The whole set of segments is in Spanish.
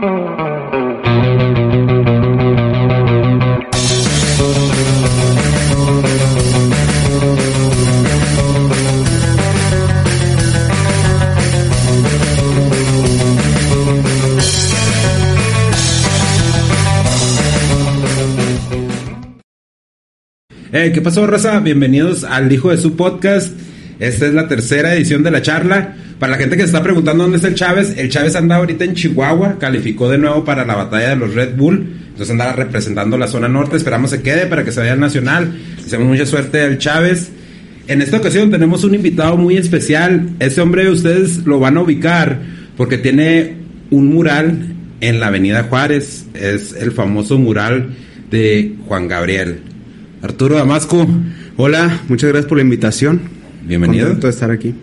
Eh, ¿Qué pasó, raza? Bienvenidos al Hijo de su Podcast. Esta es la tercera edición de la charla. Para la gente que se está preguntando dónde está el Chávez, el Chávez anda ahorita en Chihuahua, calificó de nuevo para la batalla de los Red Bull, entonces anda representando la zona norte, esperamos se quede para que se vaya al Nacional. Deseamos mucha suerte al Chávez. En esta ocasión tenemos un invitado muy especial. Este hombre ustedes lo van a ubicar porque tiene un mural en la Avenida Juárez. Es el famoso mural de Juan Gabriel. Arturo Damasco. Hola, muchas gracias por la invitación. Bienvenido. Contento de estar aquí.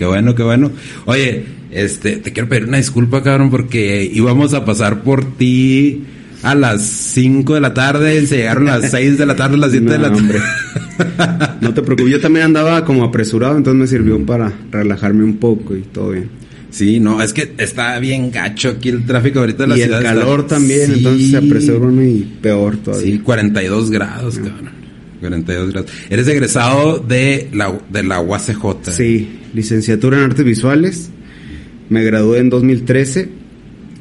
Qué bueno, qué bueno. Oye, este, te quiero pedir una disculpa, cabrón, porque íbamos a pasar por ti a las 5 de la tarde y se llegaron a las 6 de la tarde, a las 7 de la tarde. No te preocupes, yo también andaba como apresurado, entonces me sirvió para relajarme un poco y todo bien. Sí, no, es que está bien gacho aquí el tráfico ahorita de la y el ciudad. está- calor también, Sí. entonces se apresuró uno y peor todavía. Sí, 42 grados, cabrón. 42 grados. Eres egresado de la, de la UACJ. Sí, licenciatura en artes visuales. Me gradué en 2013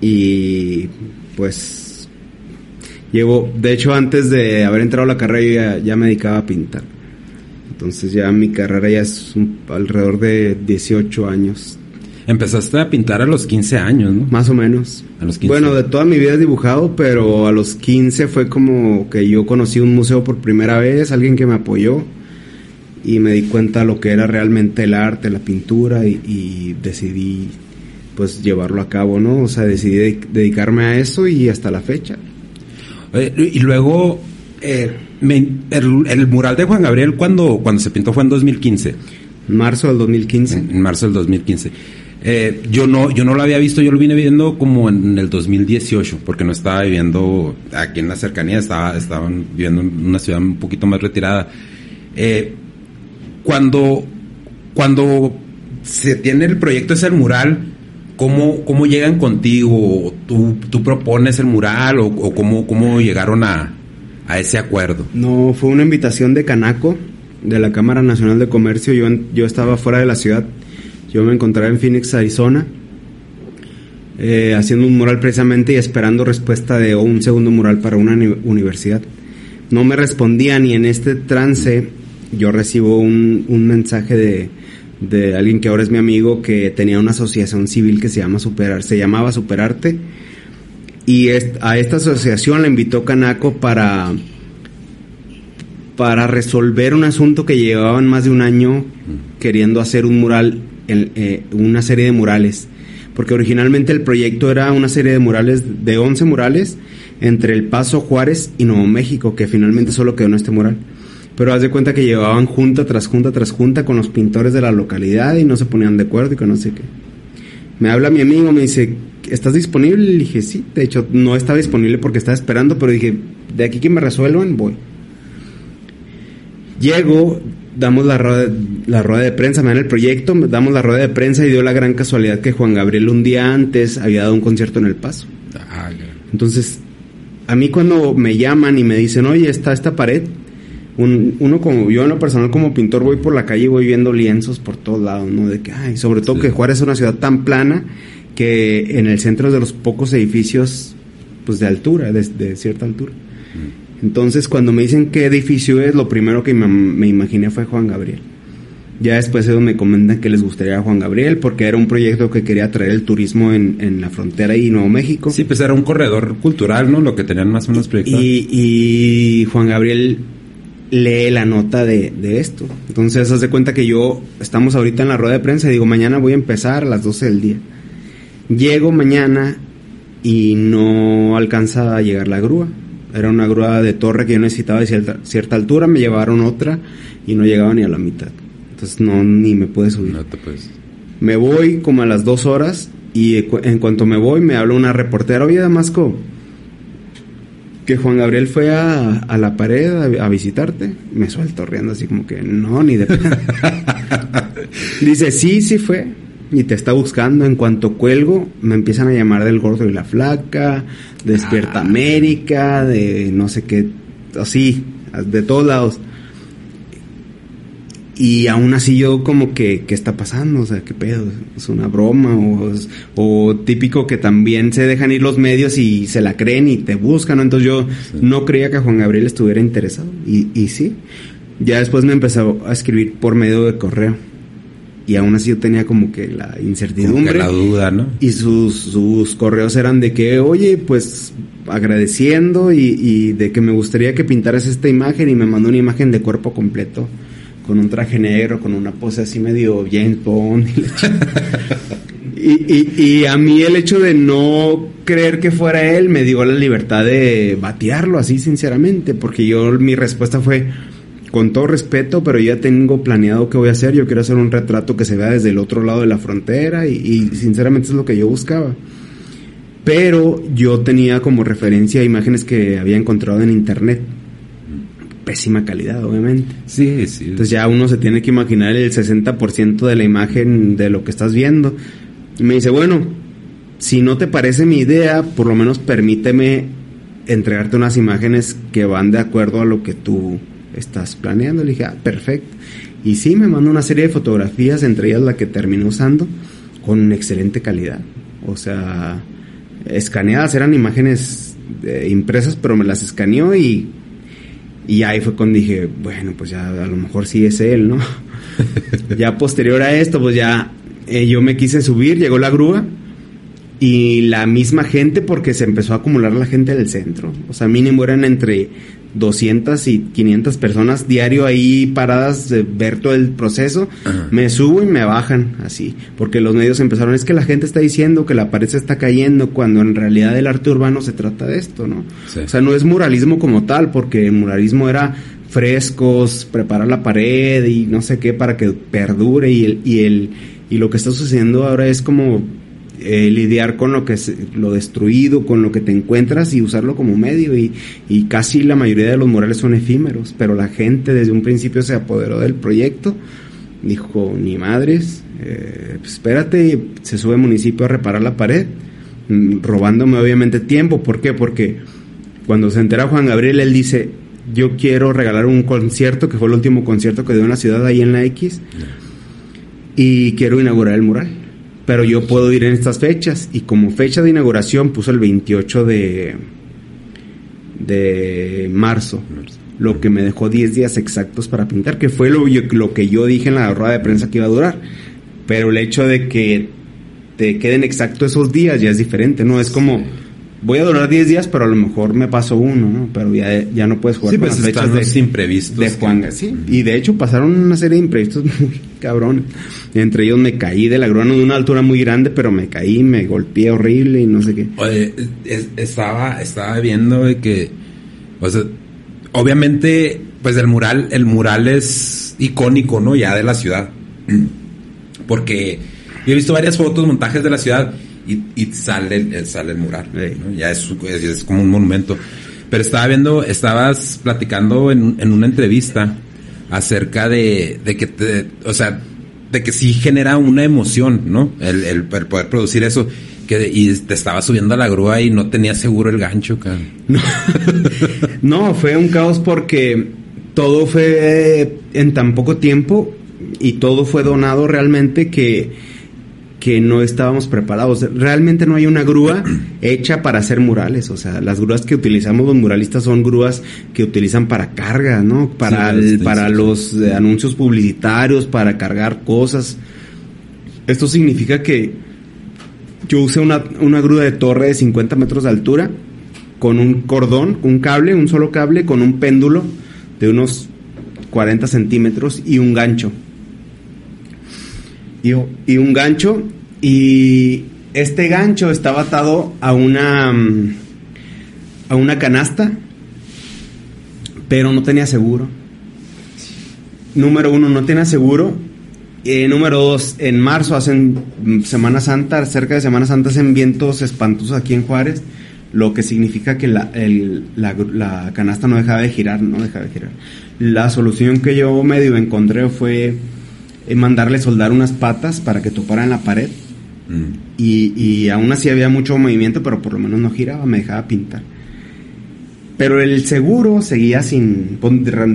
y pues llevo, de hecho antes de haber entrado a la carrera ya, ya me dedicaba a pintar. Entonces ya mi carrera ya es un- alrededor de 18 años, Empezaste a pintar a los 15 años, ¿no? más o menos. A los 15. Bueno, de toda mi vida he dibujado, pero a los 15 fue como que yo conocí un museo por primera vez, alguien que me apoyó y me di cuenta lo que era realmente el arte, la pintura y, y decidí pues llevarlo a cabo, ¿no? O sea, decidí de- dedicarme a eso y hasta la fecha. Y luego, eh, me- el, el mural de Juan Gabriel, cuando, cuando se pintó fue en 2015. Marzo del 2015. En, en marzo del 2015. Eh, yo no yo no lo había visto, yo lo vine viendo como en el 2018, porque no estaba viviendo aquí en la cercanía, estaba estaban viviendo en una ciudad un poquito más retirada. Eh, cuando cuando se tiene el proyecto ese el mural, ¿cómo, cómo llegan contigo? ¿Tú, tú propones el mural o, o cómo, cómo llegaron a, a ese acuerdo? No, fue una invitación de Canaco, de la Cámara Nacional de Comercio. Yo, yo estaba fuera de la ciudad. Yo me encontraba en Phoenix, Arizona, eh, haciendo un mural precisamente y esperando respuesta de un segundo mural para una uni- universidad. No me respondían y en este trance yo recibo un, mensaje de, de alguien que ahora es mi amigo que tenía una asociación civil que se llama Superar, se llamaba Superarte y a esta asociación la invitó Canaco para para resolver un asunto que llevaban más de un año queriendo hacer un mural, eh, una serie de murales. Porque originalmente el proyecto era una serie de murales, de 11 murales, entre El Paso, Juárez y Nuevo México, que finalmente solo quedó en este mural. Pero haz de cuenta que llevaban junta tras junta tras junta con los pintores de la localidad y no se ponían de acuerdo y que no sé qué. Me habla mi amigo, me dice, ¿estás disponible? Le dije, sí. De hecho, no estaba disponible porque estaba esperando, pero dije, de aquí que me resuelvan, voy. Llego, damos la rueda, la rueda de prensa, me dan el proyecto, damos la rueda de prensa y dio la gran casualidad que Juan Gabriel un día antes había dado un concierto en El Paso. Entonces, a mí cuando me llaman y me dicen, oye, está esta pared, un- uno como yo en lo personal como pintor voy por la calle y voy viendo lienzos por todos lados, ¿no? De que, ay, sobre todo Sí. que Juárez es una ciudad tan plana que en el centro es de los pocos edificios, pues de altura, de, de cierta altura. Entonces, cuando me dicen qué edificio es, lo primero que me, me imaginé fue Juan Gabriel. Ya después ellos me comentan que les gustaría Juan Gabriel porque era un proyecto que quería traer el turismo en, en la frontera y Nuevo México. Sí, pues era un corredor cultural, ¿no? Lo que tenían más o menos proyectado. Y, y Juan Gabriel lee la nota de, de esto. Entonces, haz de cuenta que yo estamos ahorita en la rueda de prensa y digo, mañana voy a empezar a las 12 del día. Llego mañana y no alcanza a llegar la grúa. Era una grúa de torre que yo necesitaba de cierta, cierta altura, me llevaron otra y no llegaba ni a la mitad. Entonces no, ni me pude subir. No te puedes. Me voy como a las dos horas y en cuanto me voy me habla una reportera, oye Damasco, que Juan Gabriel fue a, a la pared a, a visitarte. Me suelto riendo así como que no, ni de. Dice, sí, sí fue. Y te está buscando. En cuanto cuelgo, me empiezan a llamar del gordo y la flaca, Despierta Ah. América, de no sé qué, así, de todos lados. Y aún así yo como que, ¿qué está pasando? O sea, ¿qué pedo? ¿Es una broma? O, o típico que también se dejan ir los medios y se la creen y te buscan, ¿no? Entonces yo no creía que Juan Gabriel estuviera interesado. Y, y sí. Ya después me empezó a escribir por medio de correo. Y aún así yo tenía como que la que incertidumbre. la duda, ¿no? Y sus, sus correos eran de que, oye, pues agradeciendo y, y de que me gustaría que pintaras esta imagen y me mandó una imagen de cuerpo completo con un traje negro, con una pose así medio James Bond. y la. Y, y, y a mí el hecho de no creer que fuera él me dio la libertad de batearlo así sinceramente, porque yo mi respuesta fue con todo respeto, pero ya tengo planeado qué voy a hacer, yo quiero hacer un retrato que se vea desde el otro lado de la frontera y, y sinceramente es lo que yo buscaba. Pero yo tenía como referencia imágenes que había encontrado en internet. Pésima calidad, obviamente. Sí, sí. Entonces ya uno se tiene que imaginar el 60% de la imagen de lo que estás viendo. Y me dice, bueno, si no te parece mi idea, por lo menos permíteme entregarte unas imágenes que van de acuerdo a lo que tú estás planeando. Le dije, ah, perfecto. Y sí, me mandó una serie de fotografías, entre ellas la que terminé usando, con excelente calidad. O sea, escaneadas, eran imágenes eh, impresas, pero me las escaneó y y ahí fue cuando dije, bueno, pues ya a lo mejor sí es él, ¿no? ya posterior a esto, pues ya eh, yo me quise subir, llegó la grúa y la misma gente, porque se empezó a acumular la gente del centro. O sea, mínimo eran entre 200 y 500 personas diario ahí paradas de ver todo el proceso. Ajá. Me subo y me bajan así, porque los medios empezaron, es que la gente está diciendo que la pared se está cayendo, cuando en realidad el arte urbano se trata de esto, ¿no? Sí. O sea, no es muralismo como tal, porque el muralismo era frescos, preparar la pared y no sé qué para que perdure y el, y el y lo que está sucediendo ahora es como eh, lidiar con lo que es lo destruido, con lo que te encuentras y usarlo como medio y, y casi la mayoría de los murales son efímeros, pero la gente desde un principio se apoderó del proyecto, dijo ni madres, eh, pues espérate, se sube al municipio a reparar la pared, mm, robándome obviamente tiempo, ¿por qué? Porque cuando se entera Juan Gabriel, él dice, yo quiero regalar un concierto, que fue el último concierto que dio en la ciudad ahí en la X, y quiero inaugurar el mural. Pero yo puedo ir en estas fechas, y como fecha de inauguración puso el 28 de, de marzo, lo que me dejó 10 días exactos para pintar, que fue lo, lo que yo dije en la rueda de prensa que iba a durar. Pero el hecho de que te queden exactos esos días ya es diferente, ¿no? Es como, voy a durar 10 días, pero a lo mejor me paso uno, ¿no? Pero ya, ya no puedes jugar Sí, con pues las fechas de, imprevistos. de Juan que- sí. Y de hecho pasaron una serie de imprevistos muy cabrones. Entre ellos me caí de la grúa, no de una altura muy grande, pero me caí, me golpeé horrible y no sé qué. Oye, es- estaba, estaba viendo de que, o sea, obviamente, pues el mural, el mural es icónico, ¿no? Ya de la ciudad. Porque yo he visto varias fotos, montajes de la ciudad y, y sale, el- sale el mural. Ya es, es, es como un monumento. Pero estaba viendo, estabas platicando en, en una entrevista acerca de, de que te, o sea, de que sí genera una emoción, ¿no? El, el, el poder producir eso. Que, y te estaba subiendo a la grúa y no tenía seguro el gancho, cabrón. No, no, fue un caos porque todo fue en tan poco tiempo y todo fue donado realmente que, que no estábamos preparados. Realmente no hay una grúa hecha para hacer murales. O sea, las grúas que utilizamos los muralistas son grúas que utilizan para carga, ¿no? Para, Sí, el- sí, para sí, los eh, anuncios publicitarios, para cargar cosas. Esto significa que yo usé una, una grúa de torre de 50 metros de altura con un cordón, un cable, un solo cable, con un péndulo de unos 40 centímetros y un gancho. Y, un gancho y este gancho estaba atado a una mm, a una canasta, pero no tenía seguro. Número uno, no tenía seguro. Eh, número dos, en marzo hacen mm, Semana Santa, cerca de Semana Santa hacen vientos espantosos aquí en Juárez, lo que significa que la, el- la, la canasta no dejaba de girar, no dejaba de girar. La solución que yo medio encontré fue eh, mandarle soldar unas patas para que topara en la pared. Mm. Y, y aún así había mucho movimiento, pero por lo menos no giraba, me dejaba pintar. Pero el seguro seguía sin,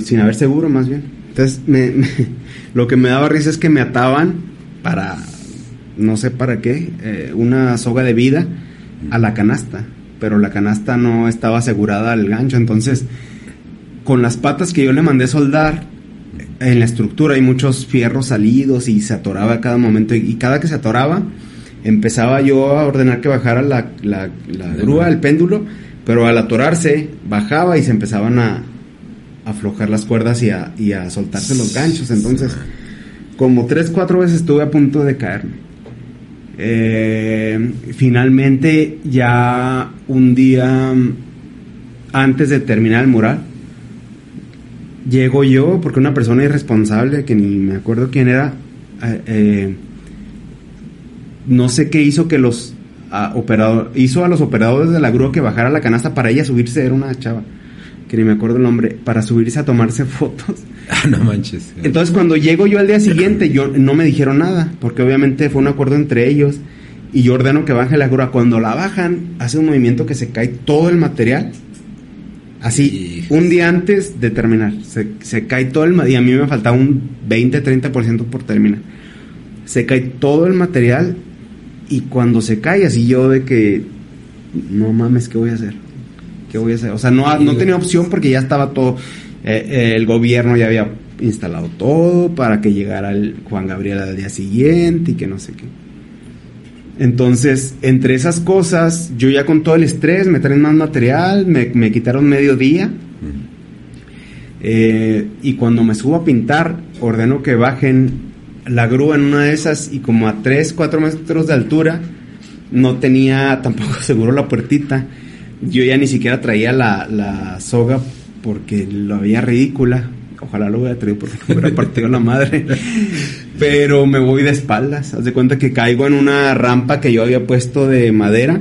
sin haber seguro más bien. Entonces, me- me- lo que me daba risa es que me ataban para, no sé para qué, eh, una soga de vida a la canasta. Pero la canasta no estaba asegurada al gancho. Entonces, con las patas que yo le mandé soldar, en la estructura hay muchos fierros salidos y se atoraba a cada momento. Y, y cada que se atoraba, empezaba yo a ordenar que bajara la, la, la grúa, el péndulo, pero al atorarse, bajaba y se empezaban a a aflojar las cuerdas y a, y a soltarse los ganchos. Entonces, como tres, cuatro veces estuve a punto de caerme. Eh, finalmente, ya un día antes de terminar el mural, llego yo, porque una persona irresponsable, que ni me acuerdo quién era, eh, eh, no sé qué hizo que los ah, operador, hizo a los operadores de la grúa que bajara la canasta para ella subirse, era una chava, que ni me acuerdo el nombre, para subirse a tomarse fotos. Ah, no manches. Entonces cuando llego yo al día siguiente, yo no me dijeron nada, porque obviamente fue un acuerdo entre ellos y yo ordeno que baje la grúa. Cuando la bajan, hace un movimiento que se cae todo el material. Así, un día antes de terminar, se, se cae todo el material, y a mí me faltaba un 20-30% por terminar. Se cae todo el material y cuando se cae, así yo de que, no mames, ¿qué voy a hacer? ¿Qué voy a hacer? O sea, no, no tenía opción porque ya estaba todo, eh, eh, el gobierno ya había instalado todo para que llegara el Juan Gabriel al día siguiente y que no sé qué. Entonces, entre esas cosas, yo ya con todo el estrés, me traen más material, me, me quitaron medio día. eh, y cuando me subo a pintar, ordeno que bajen la grúa en una de esas y como a 3, 4 metros de altura, no tenía tampoco seguro la puertita. Yo ya ni siquiera traía la, la soga porque lo había ridícula. Ojalá lo hubiera traído porque me hubiera partido la madre. Pero me voy de espaldas. Haz de cuenta que caigo en una rampa que yo había puesto de madera.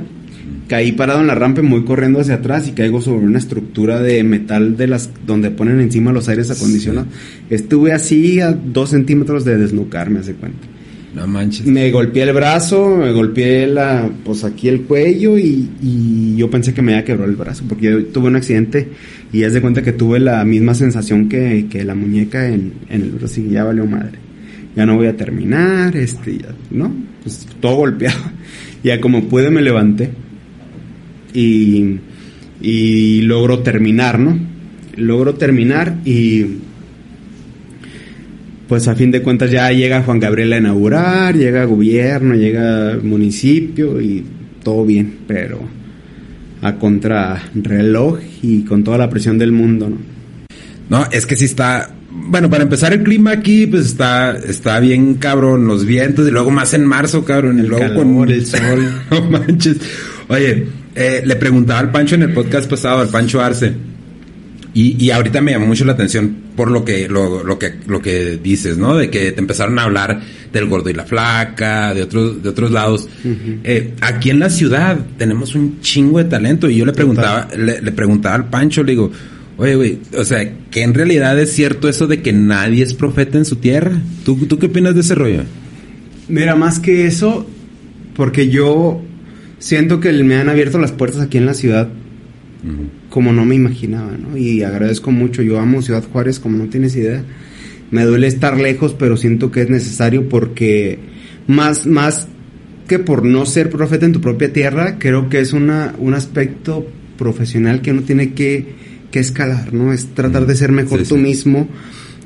Caí parado en la rampa y me voy corriendo hacia atrás y caigo sobre una estructura de metal de las donde ponen encima los aires acondicionados. Estuve así a dos centímetros de desnucarme, haz de cuenta. No manches. Me golpeé el brazo, me golpeé la, pues aquí el cuello y, y yo pensé que me había quebrado el brazo porque yo tuve un accidente y haz de cuenta que tuve la misma sensación que, que la muñeca en, en el brazo y ya valió madre. Ya no voy a terminar, este, ya, ¿no? Pues todo golpeado. Ya como pude me levanté y, y logro terminar, ¿no? Logro terminar y pues a fin de cuentas ya llega Juan Gabriel a inaugurar, llega gobierno, llega municipio y todo bien, pero a contrarreloj y con toda la presión del mundo, ¿no? No, es que sí está. Bueno, para empezar el clima aquí, pues está, está bien cabrón, los vientos, y luego más en marzo, cabrón, y El luego calor, con el sol. no manches. Oye, eh, le preguntaba al Pancho en el podcast pasado, al Pancho Arce, y, y ahorita me llamó mucho la atención por lo que, lo, lo que, lo que dices, ¿no? De que te empezaron a hablar del gordo y la flaca, de otros, de otros lados. Eh, aquí en la ciudad tenemos un chingo de talento, y yo le preguntaba, le, le preguntaba al Pancho, le digo, Oye, güey, o sea, que en realidad es cierto eso de que nadie es profeta en su tierra. ¿Tú, tú qué opinas de ese rollo? Mira, más que eso, porque yo siento que me han abierto las puertas aquí en la ciudad como no me imaginaba, ¿no? Y agradezco mucho, yo amo Ciudad Juárez como no tienes idea. Me duele estar lejos, pero siento que es necesario porque más, más que por no ser profeta en tu propia tierra, creo que es una, un aspecto profesional que uno tiene que, que escalar, ¿no? Es tratar de ser mejor Sí, tú sí. mismo,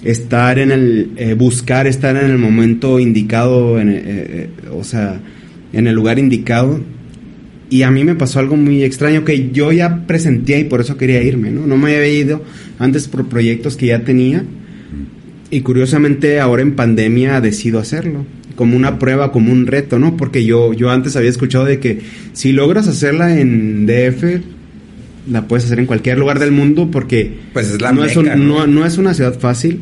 estar en el, eh, buscar estar en el momento indicado, en, eh, eh, o sea, en el lugar indicado. Y a mí me pasó algo muy extraño que yo ya presentía y por eso quería irme, ¿no? No me había ido antes por proyectos que ya tenía. Y curiosamente ahora en pandemia decido hacerlo. Como una prueba, como un reto, ¿no? Porque yo, yo antes había escuchado de que si logras hacerla en DF, la puedes hacer en cualquier lugar del mundo porque Pues es la no, es meca, un- ¿no? no- no es una ciudad fácil.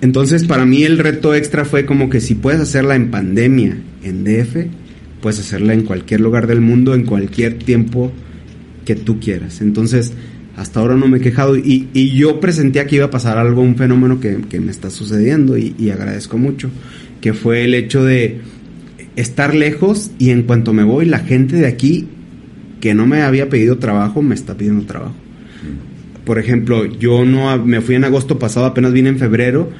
Entonces, para mí el reto extra fue como que si puedes hacerla en pandemia, en DF, puedes hacerla en cualquier lugar del mundo, en cualquier tiempo que tú quieras. Entonces, hasta ahora no me he quejado y, y yo presentía que iba a pasar algo, un fenómeno que, que me está sucediendo y, y, agradezco mucho, que fue el hecho de estar lejos y en cuanto me voy la gente de aquí que no me había pedido trabajo me está pidiendo trabajo. Por ejemplo, yo no me fui en agosto pasado, apenas vine en febrero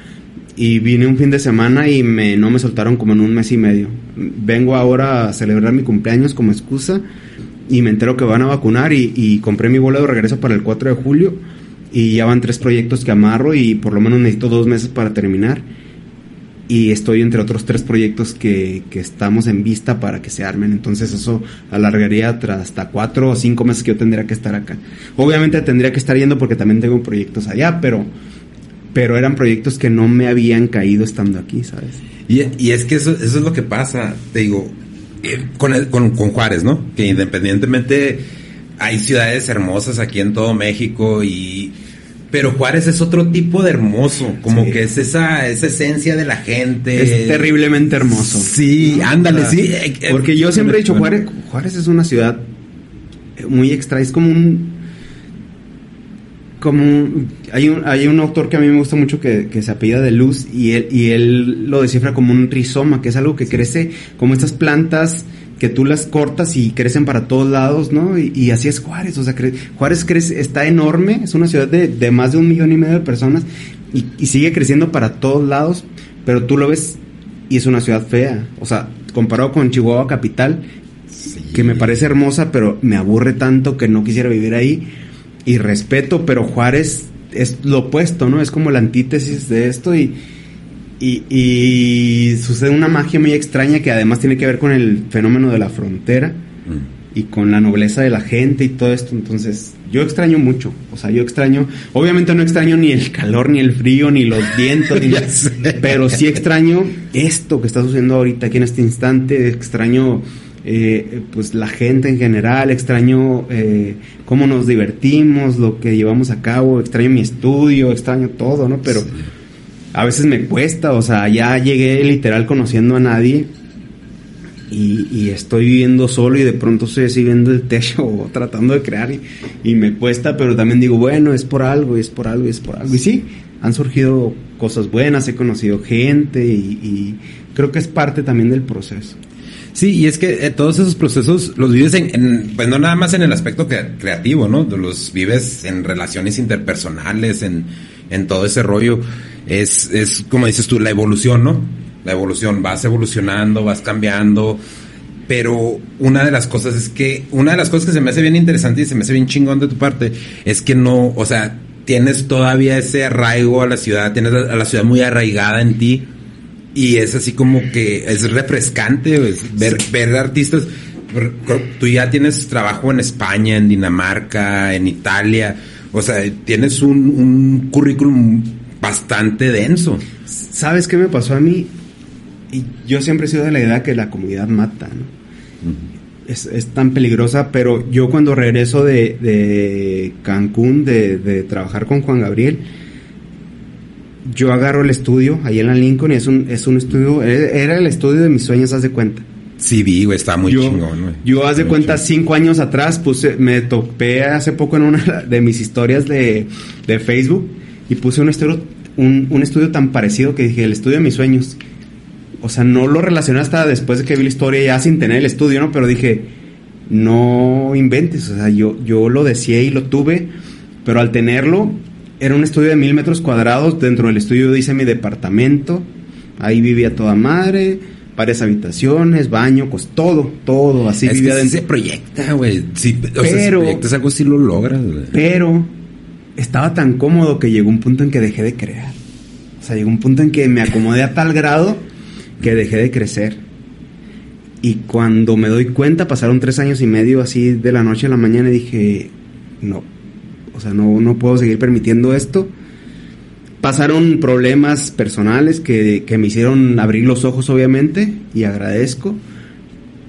y vine un fin de semana y me, no me soltaron como en un mes y medio. Vengo ahora a celebrar mi cumpleaños como excusa y me entero que van a vacunar y, y compré mi vuelo de regreso para el 4 de julio y ya van tres proyectos que amarro y por lo menos necesito dos meses para terminar y estoy entre otros tres proyectos que, que, estamos en vista para que se armen. Entonces eso alargaría hasta cuatro o cinco meses que yo tendría que estar acá. Obviamente tendría que estar yendo porque también tengo proyectos allá, pero pero eran proyectos que no me habían caído estando aquí, ¿sabes? Y, y es que eso, eso, es lo que pasa, te digo, eh, con, el, con, con, Juárez, ¿no? Que independientemente hay ciudades hermosas aquí en todo México y... Pero Juárez es otro tipo de hermoso, como sí. que es esa, esa esencia de la gente. Es terriblemente hermoso. Sí, ándale, sí. Eh, Porque yo siempre he dicho, Juárez, Juárez es una ciudad muy extra, es como un como hay un, hay un autor que a mí me gusta mucho que, que, se apellida de Luz y él, y él lo descifra como un rizoma, que es algo que sí. crece como estas plantas que tú las cortas y crecen para todos lados, ¿no? Y, y así es Juárez, o sea, cre Juárez crece, está enorme, es una ciudad de, de, más de un millón y medio de personas y, y sigue creciendo para todos lados, pero tú lo ves y es una ciudad fea, o sea, comparado con Chihuahua capital, sí. que me parece hermosa, pero me aburre tanto que no quisiera vivir ahí y respeto, pero Juárez es lo opuesto, ¿no? Es como la antítesis de esto y, y, y, sucede una magia muy extraña que además tiene que ver con el fenómeno de la frontera mm. y con la nobleza de la gente y todo esto. Entonces, yo extraño mucho, o sea, yo extraño, obviamente no extraño ni el calor, ni el frío, ni los vientos, ni pero sí extraño esto que está sucediendo ahorita aquí en este instante, extraño eh, pues la gente en general, extraño eh, cómo nos divertimos, lo que llevamos a cabo, extraño mi estudio, extraño todo, ¿no? Pero sí. A veces me cuesta, o sea, ya llegué literal conociendo a nadie y, estoy viviendo solo y de pronto estoy así viendo el techo o tratando de crear y, me cuesta, pero también digo, bueno, es por algo, es por algo, es por algo. Y sí, han surgido cosas buenas, he conocido gente y, creo que es parte también del proceso. Sí, y es que eh, todos esos procesos los vives en, pues no nada más en el aspecto creativo, ¿no? Los vives en relaciones interpersonales, en, en todo ese rollo. Es, es, como dices tú, la evolución, ¿no? La evolución, vas evolucionando, vas cambiando. Pero una de las cosas es que, una de las cosas que se me hace bien interesante y se me hace bien chingón de tu parte, es que no, o sea, tienes todavía ese arraigo a la ciudad, tienes a la ciudad muy arraigada en ti y es así como que es refrescante es ver, ver artistas. Tú ya tienes trabajo en España, en Dinamarca, en Italia. O sea, tienes un, un currículum bastante denso. ¿Sabes qué me pasó a mí? Y yo siempre he sido de la idea que la comunidad mata, ¿no? Uh -huh. es, es, tan peligrosa, pero yo cuando regreso de, de Cancún, de, de trabajar con Juan Gabriel, yo agarro el estudio ahí en la Lincoln y es un, es un estudio, era el estudio de mis sueños, haz de cuenta. Sí, vi, güey, está muy yo, chingón, güey. Yo, haz de cuenta, chingón. cinco años atrás, puse, me topé hace poco en una de mis historias de, de Facebook y puse un estudio, un, un, estudio tan parecido que dije, el estudio de mis sueños. O sea, no lo relacioné hasta después de que vi la historia ya sin tener el estudio, ¿no? Pero dije, no inventes, o sea, yo, yo lo deseé y lo tuve, pero al tenerlo, era un estudio de mil metros cuadrados. Dentro del estudio hice mi departamento. Ahí vivía toda madre. Varias habitaciones, baño, pues todo, todo. Así es vivía que dentro. se proyecta, güey. Sí, o pero, sea, si proyectas algo, sí lo logras, güey. Pero estaba tan cómodo que llegó un punto en que dejé de crear. O sea, llegó un punto en que me acomodé a tal grado que dejé de crecer. Y cuando me doy cuenta, pasaron tres años y medio así de la noche a la mañana y dije, no, o sea, no, no puedo seguir permitiendo esto. Pasaron problemas personales que, que, me hicieron abrir los ojos, obviamente, y agradezco.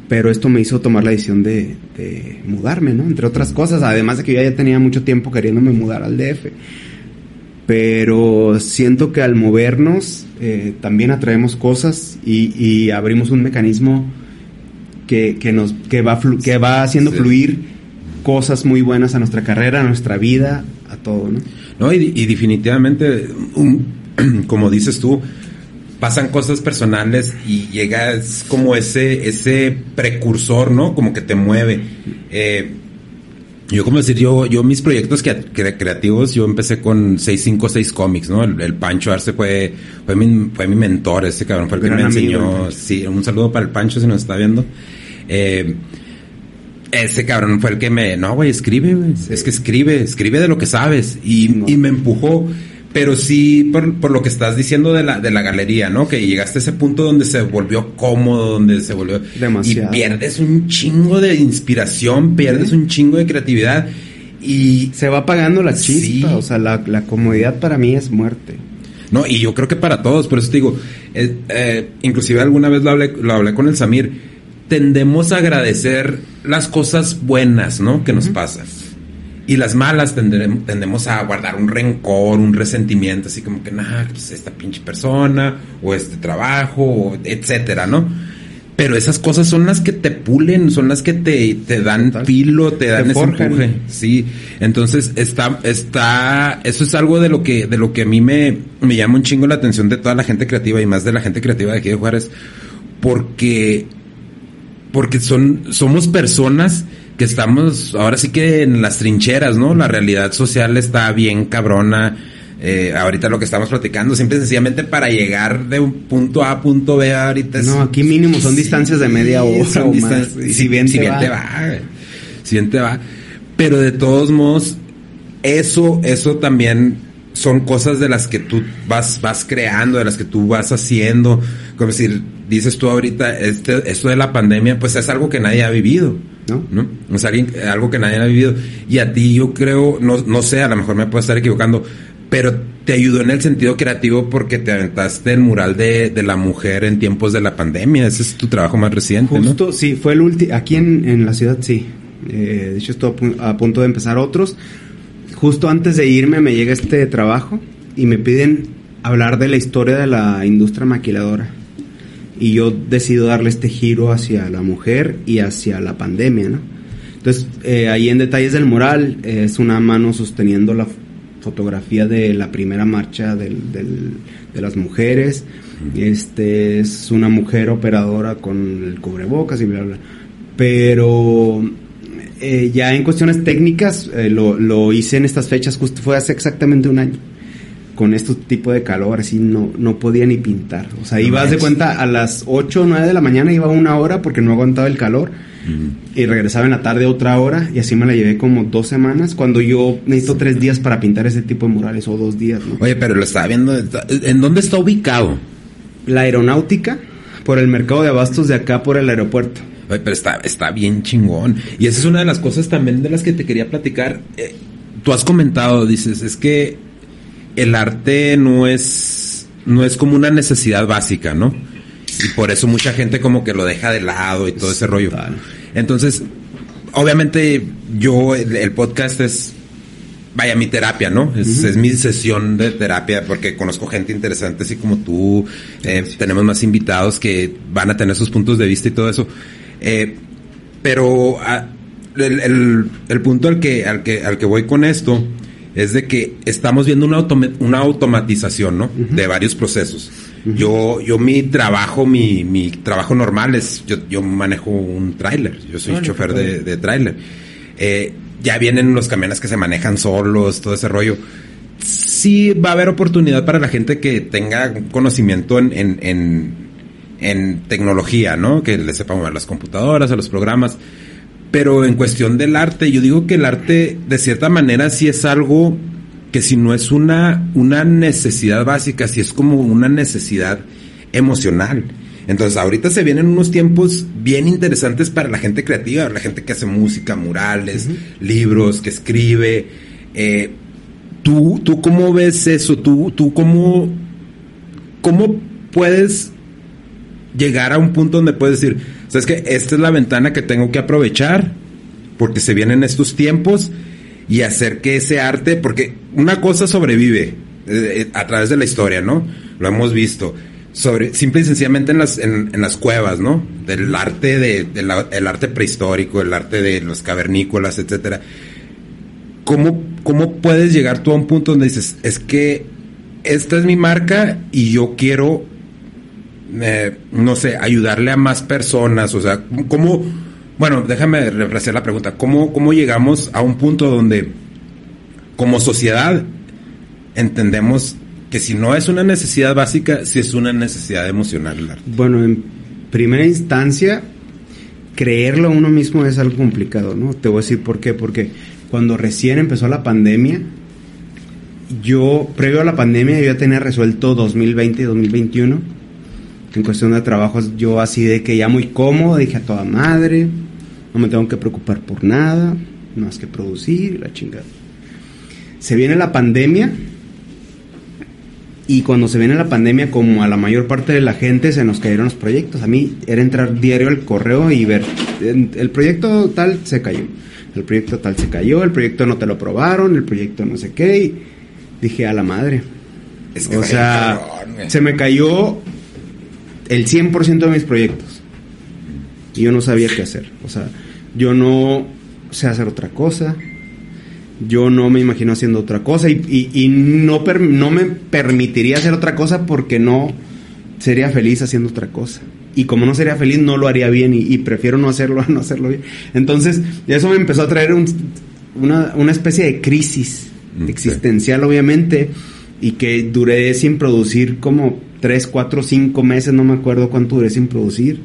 Pero esto me hizo tomar la decisión de, de mudarme, ¿no? Entre otras cosas, además de que yo ya tenía mucho tiempo queriéndome mudar al DF. Pero siento que al movernos eh, también atraemos cosas y, y, abrimos un mecanismo que, que, nos, que, va, flu, que va haciendo sí. fluir cosas muy buenas a nuestra carrera, a nuestra vida, a todo, ¿no? No, y, y definitivamente, un- como dices tú, pasan cosas personales y llegas como ese, ese precursor, ¿no? Como que te mueve. Eh, yo, como decir, yo, yo mis proyectos que- cre- creativos, yo empecé con 656 Comics, ¿no? El, el Pancho Arce fue, fue mi, fue mi mentor, ese cabrón fue el que Gran me enseñó. Sí, un saludo para el Pancho si nos está viendo. Eh, ese cabrón fue el que me, no, güey, escribe, güey. Es que escribe, escribe de lo que sabes. Y, No. y me empujó. Pero sí, por, por lo que estás diciendo de la, de la galería, ¿no? Que llegaste a ese punto donde se volvió cómodo, donde se volvió... Demasiado. Y pierdes un chingo de inspiración, pierdes Sí. un chingo de creatividad. Y... Se va apagando la chispa, Sí. o sea, la, la comodidad para mí es muerte. No, y yo creo que para todos, por eso te digo, eh, eh, inclusive alguna vez lo hablé, lo hablé con el Samir, tendemos a agradecer las cosas buenas, ¿no? Que nos pasan. Y las malas tendrem- tendemos a guardar un rencor, un resentimiento, así como que, nah, pues esta pinche persona, o este trabajo, o etcétera, ¿no? Pero esas cosas son las que te pulen, son las que te, te dan Total. filo, te dan ese forjan. empuje. Sí, entonces está, está, eso es algo de lo que, de lo que a mí me, me llama un chingo la atención de toda la gente creativa y más de la gente creativa de aquí de Juárez, porque, porque son, somos personas que estamos ahora sí que en las trincheras, ¿no? La realidad social está bien cabrona. Eh, ahorita lo que estamos platicando, simple y sencillamente para llegar de un punto A a punto B, ahorita es- No, aquí mínimo son Sí, distancias de media hora o más. Y Si, bien, si bien te va, si bien te va. Pero de todos modos, eso, eso también son cosas de las que tú vas, vas creando, de las que tú vas haciendo. Como decir, dices tú ahorita, este, esto de la pandemia, pues es algo que nadie ha vivido. ¿No? ¿no? Es alguien- algo que nadie ha vivido. Y a ti yo creo, no, no sé, a lo mejor me puedo estar equivocando, pero te ayudó en el sentido creativo porque te aventaste el mural de, de la mujer en tiempos de la pandemia. Ese es tu trabajo más reciente, ¿no? Justo, sí, fue el último. Aquí en, en la ciudad, sí. Eh, de hecho, estoy a pu- a punto de empezar otros. Justo antes de irme, me llega este trabajo y me piden hablar de la historia de la industria maquiladora. Y yo decido darle este giro hacia la mujer y hacia la pandemia, ¿no? Entonces, eh, ahí en detalles del mural, eh, es una mano sosteniendo la fotografía de la primera marcha del- del- de las mujeres. Este es una mujer operadora con el cubrebocas y bla, bla. Pero eh, ya en cuestiones técnicas, eh, lo, lo hice en estas fechas, justo fue hace exactamente un año. Con este tipo de calor, así no, no podía ni pintar. O sea, No ibas de cuenta a las 8 o 9 de la mañana, iba una hora porque no aguantaba el calor y regresaba en la tarde otra hora y así me la llevé como dos semanas cuando yo necesito tres días para pintar ese tipo de murales o dos días, ¿no? Oye, pero lo estaba viendo. ¿En dónde está ubicado? La aeronáutica por el mercado de abastos de acá por el aeropuerto. Oye, pero está, está bien chingón. Y esa es una de las cosas también de las que te quería platicar. Eh, tú has comentado, dices, es que el arte no es, no es como una necesidad básica, ¿no? Y por eso mucha gente como que lo deja de lado y todo ese rollo. Entonces, obviamente yo, el, el podcast es, vaya, mi terapia, ¿no? Es, es mi sesión de terapia porque conozco gente interesante así como tú. eh, tenemos más invitados que van a tener sus puntos de vista y todo eso. Eh, pero ah, el, el- el punto al que, al, que, al que voy con esto es de que estamos viendo una, automa- una automatización, ¿no? De varios procesos. Yo, yo mi trabajo, mi, mi trabajo normal es, yo, yo manejo un tráiler, yo soy Órale, chofer de, de tráiler. Eh, ya vienen los camiones que se manejan solos, todo ese rollo. Sí va a haber oportunidad para la gente que tenga conocimiento en, en, en, en tecnología, ¿no? Que le sepa mover las computadoras, a los programas. Pero en cuestión del arte, yo digo que el arte, de cierta manera, sí es algo que si no es una, una necesidad básica, sí es como una necesidad emocional. Entonces, ahorita se vienen unos tiempos bien interesantes para la gente creativa, la gente que hace música, murales, libros, que escribe. Eh, ¿tú, ¿Tú cómo ves eso? ¿Tú, tú cómo, cómo puedes llegar a un punto donde puedes decir, sabes que esta es la ventana que tengo que aprovechar porque se vienen estos tiempos y hacer que ese arte, porque una cosa sobrevive eh, eh, a través de la historia, ¿no? Lo hemos visto. sobre, simple y sencillamente en las, en, las cuevas, ¿no? Del arte de, el arte prehistórico, el arte de los cavernícolas, etcétera. ¿Cómo, ¿Cómo puedes llegar tú a un punto donde dices, es que esta es mi marca y yo quiero, eh, no sé, ayudarle a más personas? O sea, ¿cómo, bueno, déjame refrescar la pregunta, ¿cómo, cómo llegamos a un punto donde como sociedad entendemos que si no es una necesidad básica, si es una necesidad emocional Bueno, en primera instancia, creerlo uno mismo es algo complicado, ¿no? Te voy a decir por qué. Porque cuando recién empezó la pandemia, yo, previo a la pandemia, yo ya tenía resuelto 2020 y 2021. En cuestión de trabajos, yo así de que ya muy cómodo, dije a toda madre, no me tengo que preocupar por nada, más que producir la chingada. Se viene la pandemia y cuando se viene la pandemia, como a la mayor parte de la gente, se nos cayeron los proyectos. A mí era entrar diario al correo y ver, el proyecto tal se cayó, el proyecto tal se cayó, el proyecto no te lo aprobaron, el proyecto no sé qué. Y dije, a la madre. o sea, se me cayó el 100% de mis proyectos. Y yo no sabía qué hacer. O sea, yo no sé hacer otra cosa yo no me imagino haciendo otra cosa y, no, no me permitiría hacer otra cosa porque no sería feliz haciendo otra cosa. Y como no sería feliz, no lo haría bien y, prefiero no hacerlo a no hacerlo bien. Entonces, eso me empezó a traer una, una, especie de crisis mm, existencial, obviamente, y que duré sin producir como 3, 4, 5 meses, no me acuerdo cuánto duré sin producir,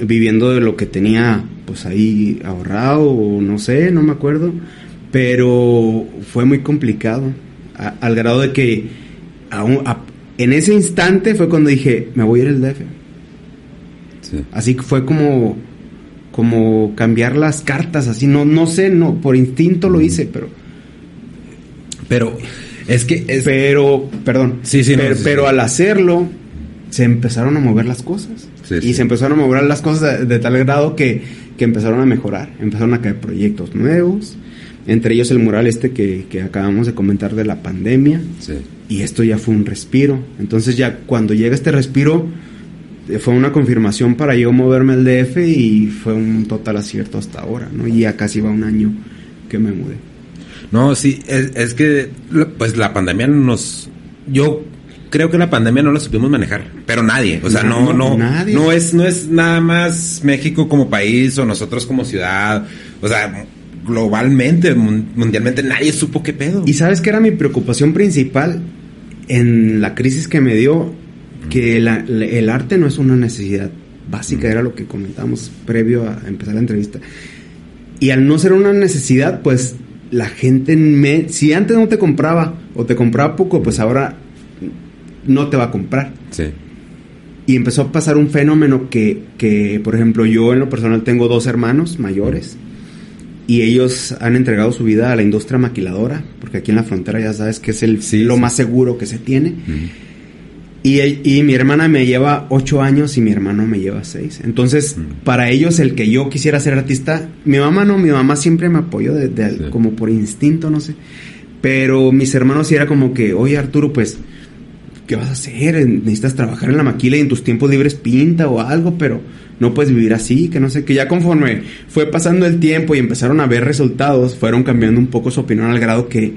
viviendo de lo que tenía pues ahí ahorrado o no sé, no me acuerdo pero fue muy complicado, al grado de que en ese instante fue cuando dije, me voy a ir al DF. Así que fue como, como cambiar las cartas, así, no, no sé, no, por instinto lo hice, pero... Pero, es que... Pero, perdón, sí, sí, pero, al hacerlo, se empezaron a mover las cosas. y se empezaron a mover las cosas de, de tal grado que, que empezaron a mejorar, empezaron a caer proyectos nuevos, entre ellos el mural este que, acabamos de comentar de la pandemia. Y esto ya fue un respiro. Entonces ya cuando llega este respiro, eh, fue una confirmación para yo moverme al DF y fue un total acierto hasta ahora, ¿no? Y ya casi va un año que me mudé. No, sí, es, que pues la pandemia nos... Yo creo que la pandemia no la supimos manejar, pero nadie, o sea, no, no, no, no es, no es nada más México como país o nosotros como ciudad, o sea, globalmente, mundialmente, nadie supo qué pedo. Y sabes que era mi preocupación principal en la crisis que me dio, que el arte no es una necesidad básica, era lo que comentamos previo a empezar la entrevista. Y al no ser una necesidad, pues la gente, me, si antes no te compraba o te compraba poco, pues ahora no te va a comprar. Sí. Y empezó a pasar un fenómeno que, que, por ejemplo, yo en lo personal tengo dos hermanos mayores y ellos han entregado su vida a la industria maquiladora, porque aquí en la frontera ya sabes que es el, lo más seguro que se tiene. Y, y, mi hermana me lleva ocho años y mi hermano me lleva seis. Entonces, para ellos el que yo quisiera ser artista, mi mamá no, mi mamá siempre me apoyó de, como por instinto, no sé. Pero mis hermanos sí era como que, oye Arturo, pues, ¿qué vas a hacer? Necesitas trabajar en la maquila y en tus tiempos libres pinta o algo, pero no puedes vivir así, que no sé, que ya conforme fue pasando el tiempo y empezaron a ver resultados, fueron cambiando un poco su opinión al grado que,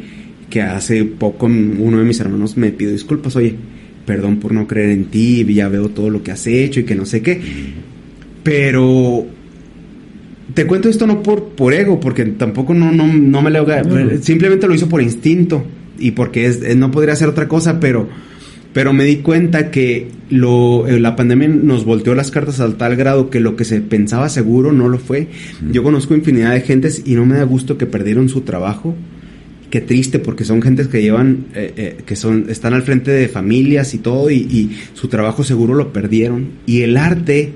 que hace poco uno de mis hermanos me pidió disculpas, oye, perdón por no creer en ti, ya veo todo lo que has hecho y que no sé qué, pero te cuento esto no por, por ego, porque tampoco no, no, no me lo... Simplemente lo hizo por instinto y porque es, no podría hacer otra cosa, pero pero me di cuenta que lo, eh, la pandemia nos volteó las cartas al tal grado que lo que se pensaba seguro no lo fue. Yo conozco infinidad de gentes y no me da gusto que perdieron su trabajo. Qué triste porque son gentes que llevan, eh, eh, que son, están al frente de familias y todo y, y, su trabajo seguro lo perdieron. Y el arte,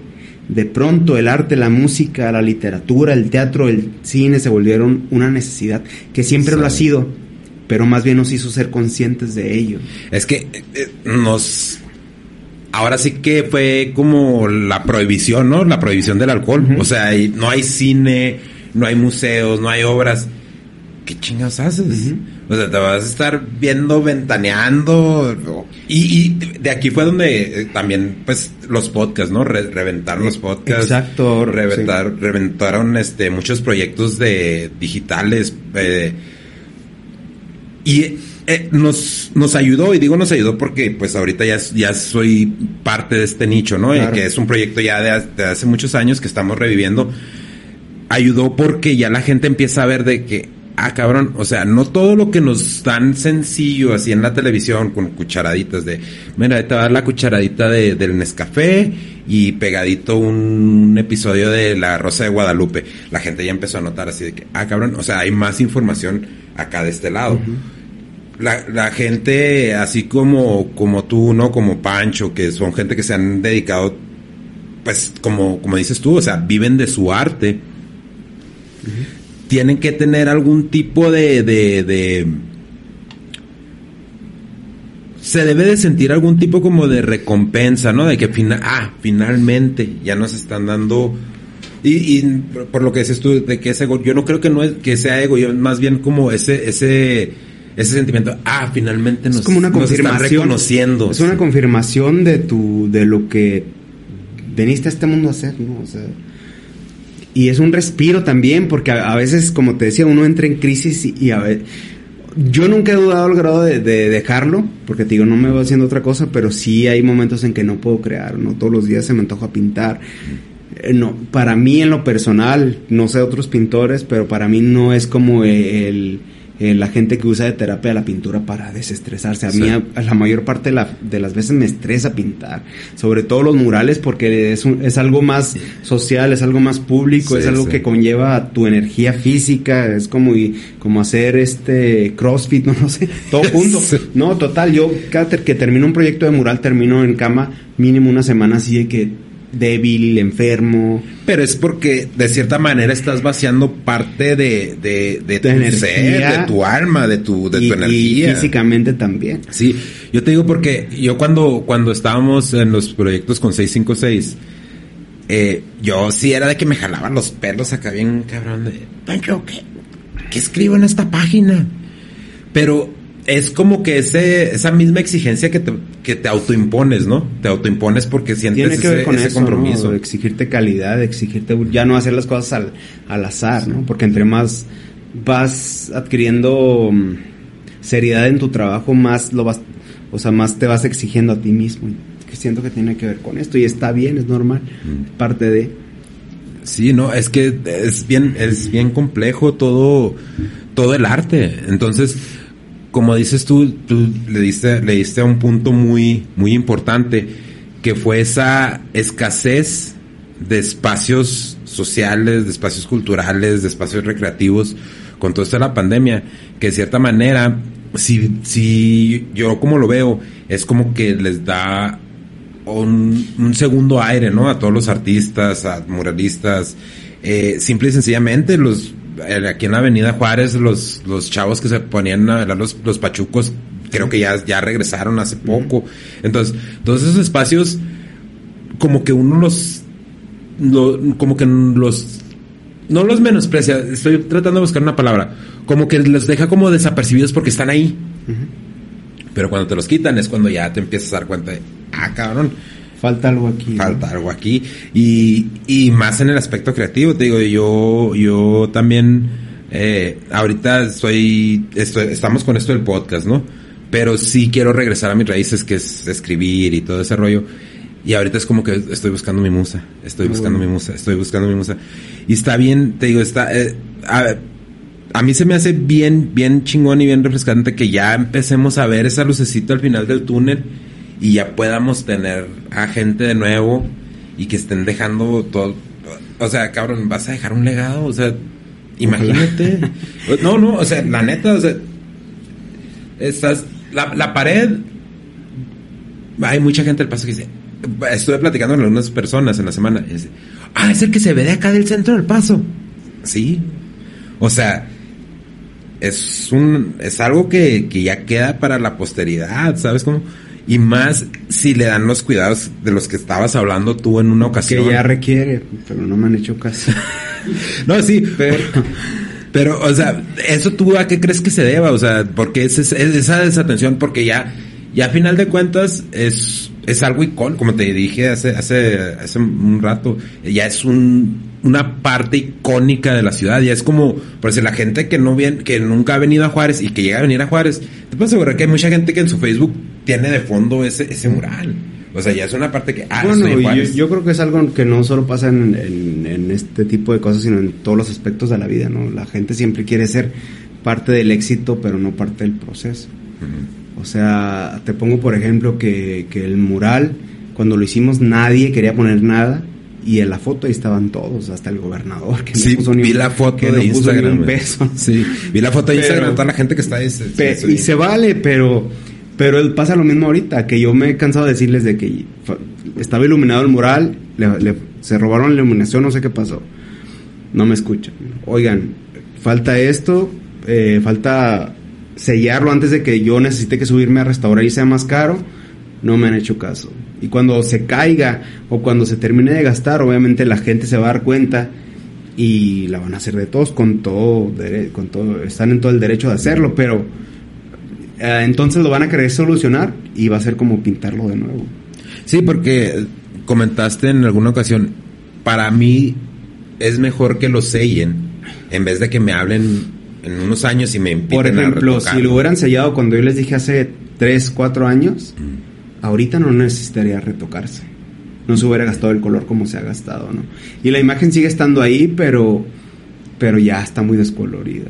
de pronto el arte, la música, la literatura, el teatro, el cine se volvieron una necesidad que siempre lo ha sido pero más bien nos hizo ser conscientes de ello. Es que eh, nos... Ahora sí que fue como la prohibición, ¿no? La prohibición del alcohol. O sea, no hay cine, no hay museos, no hay obras ¿qué chingas haces? O sea, te vas a estar viendo, ventaneando. Y, y de aquí fue donde eh, también, pues, los podcasts, ¿no? reventar los podcasts. Exacto. Reventar, reventaron este, muchos proyectos de digitales. Eh, y eh, nos, nos ayudó, y digo nos ayudó porque pues ahorita ya, ya soy parte de este nicho, ¿no? que es un proyecto ya de, de, hace muchos años que estamos reviviendo. Ayudó porque ya la gente empieza a ver de que, ah, cabrón, o sea, no todo lo que nos dan sencillo así en la televisión con cucharaditas de, mira, te va a dar la cucharadita de, del Nescafé y pegadito un, episodio de La Rosa de Guadalupe. La gente ya empezó a notar así de que, ah, cabrón, o sea, hay más información acá de este lado. La, la, gente, así como, como tú, ¿no? Como Pancho, que son gente que se han dedicado, pues, como, como dices tú, o sea, viven de su arte tienen que tener algún tipo de, de, se debe de sentir algún tipo como de recompensa, ¿no? De que final, ah, finalmente ya nos están dando y, y, por lo que dices tú de que ese ego, yo no creo que no es que sea ego, yo más bien como ese ese ese sentimiento, ah, finalmente nos, es como una confirmación, reconociendo. Es una confirmación de tu de lo que veniste a este mundo a hacer, ¿no? O sea, y es un respiro también, porque a, veces, como te decía, uno entra en crisis y, a ver, yo nunca he dudado al grado de, dejarlo, porque te digo, no me voy haciendo otra cosa, pero sí hay momentos en que no puedo crear, ¿no? Todos los días se me antoja pintar. Eh, no, para mí en lo personal, no sé otros pintores, pero para mí no es como el eh, la gente que usa de terapia la pintura para desestresarse. A mí a, la mayor parte de, las veces me estresa pintar, sobre todo los murales porque es, es algo más social, es algo más público, es algo que conlleva tu energía física, es como, como hacer este CrossFit, no, no sé, todo junto. No, total, yo cada que termino un proyecto de mural termino en cama mínimo una semana así de que débil, enfermo. Pero es porque de cierta manera estás vaciando parte de, de, tu energía, de tu alma, de tu, de tu energía. Y físicamente también. Sí, yo te digo porque yo cuando, cuando estábamos en los proyectos con 656, eh, yo sí era de que me jalaban los pelos acá bien cabrón de, Pancho, ¿qué, ¿qué escribo en esta página? Pero es como que ese, esa misma exigencia que te, que te autoimpones, ¿no? Te autoimpones porque sientes Tiene que ver con ese compromiso. Exigirte calidad, exigirte, ya no hacer las cosas al, al azar, ¿no? Porque entre más vas adquiriendo mm, seriedad en tu trabajo, más lo vas, o sea, más te vas exigiendo a ti mismo. Que siento que tiene que ver con esto y está bien, es normal, mm. parte de. Sí, no, es que es bien, es bien complejo todo, todo el arte. Entonces, como dices tú, tú le diste, le diste a un punto muy, muy importante, que fue esa escasez de espacios sociales, de espacios culturales, de espacios recreativos, con toda esta la pandemia, que de cierta manera, si, si yo como lo veo, es como que les da un, un segundo aire, ¿no? A todos los artistas, a muralistas, eh, simple y sencillamente los aquí en la Avenida Juárez, los, los chavos que se ponían a los, los pachucos, creo que ya, ya regresaron hace poco. Entonces, todos esos espacios, como que uno los, como que los, no los menosprecia, estoy tratando de buscar una palabra, como que los deja como desapercibidos porque están ahí. Pero cuando te los quitan es cuando ya te empiezas a dar cuenta de, ah, cabrón Falta algo aquí. Falta algo aquí. Y, y más en el aspecto creativo, te digo, yo, yo también, eh, ahorita soy, estoy, estamos con esto del podcast, ¿no? Pero sí quiero regresar a mis raíces, que es escribir y todo ese rollo. Y ahorita es como que estoy buscando mi musa, estoy buscando mi musa, estoy buscando mi musa. Y está bien, te digo, está... Eh, a, a, mí se me hace bien, bien chingón y bien refrescante que ya empecemos a ver esa lucecita al final del túnel y ya podamos tener a gente de nuevo y que estén dejando todo. O sea, cabrón, vas a dejar un legado, o sea, imagínate. no, no, o sea, la neta, o sea, estás, la, la pared, hay mucha gente del paso que dice, estuve platicando con algunas personas en la semana, y dice, ah, es el que se ve de acá del centro del paso. Sí, o sea, es un, es algo que, que ya queda para la posteridad, ¿sabes cómo? Y más si le dan los cuidados de los que estabas hablando tú en una ocasión. Que ya requiere, pero no me han hecho caso. no, sí, pero... Pero, o sea, ¿eso tú a qué crees que se deba? O sea, porque es, es- es esa desatención, porque ya, ya a final de cuentas es, es algo icónico, como te dije hace, hace, hace un rato, ya es un, una parte icónica de la ciudad, ya es como, por si la gente que no viene, que nunca ha venido a Juárez y que llega a venir a Juárez, te puedo asegurar que hay mucha gente que en su Facebook tiene de fondo ese, ese mural. O sea, ya es una parte que, ah, bueno, yo, yo creo que es algo que no solo pasa en, en- en este tipo de cosas, sino en todos los aspectos de la vida, ¿no? La gente siempre quiere ser parte del éxito, pero no parte del proceso. O sea, te pongo por ejemplo que, que el mural, cuando lo hicimos nadie quería poner nada y en la foto ahí estaban todos, hasta el gobernador que Sí, no puso ni vi un- la foto que de no puso ni Instagram. un peso. Sí, vi la foto de Pero- Instagram, toda la gente que está ahí. Pe- y se vale, pero pero el- pasa lo mismo ahorita, que yo me he cansado de decirles de que estaba iluminado el mural, le- se robaron la iluminación, no sé qué pasó. No me escuchan. Oigan, falta esto, eh, falta sellarlo antes de que yo necesite que subirme a restaurar y sea más caro. No me han hecho caso. Y cuando se caiga o cuando se termine de gastar, obviamente la gente se va a dar cuenta y la van a hacer de todos con todo, con todo, están en todo el derecho de hacerlo, pero eh, entonces lo van a querer solucionar y va a ser como pintarlo de nuevo. Sí, porque comentaste en alguna ocasión, para mí es mejor que lo sellen en vez de que me hablen en unos años y me Por ejemplo, si lo hubieran sellado cuando yo les dije hace 3, 4 años, Mm. ahorita no necesitaría retocarse. No se hubiera gastado el color como se ha gastado, ¿no? Y la imagen sigue estando ahí, pero, pero ya está muy descolorida.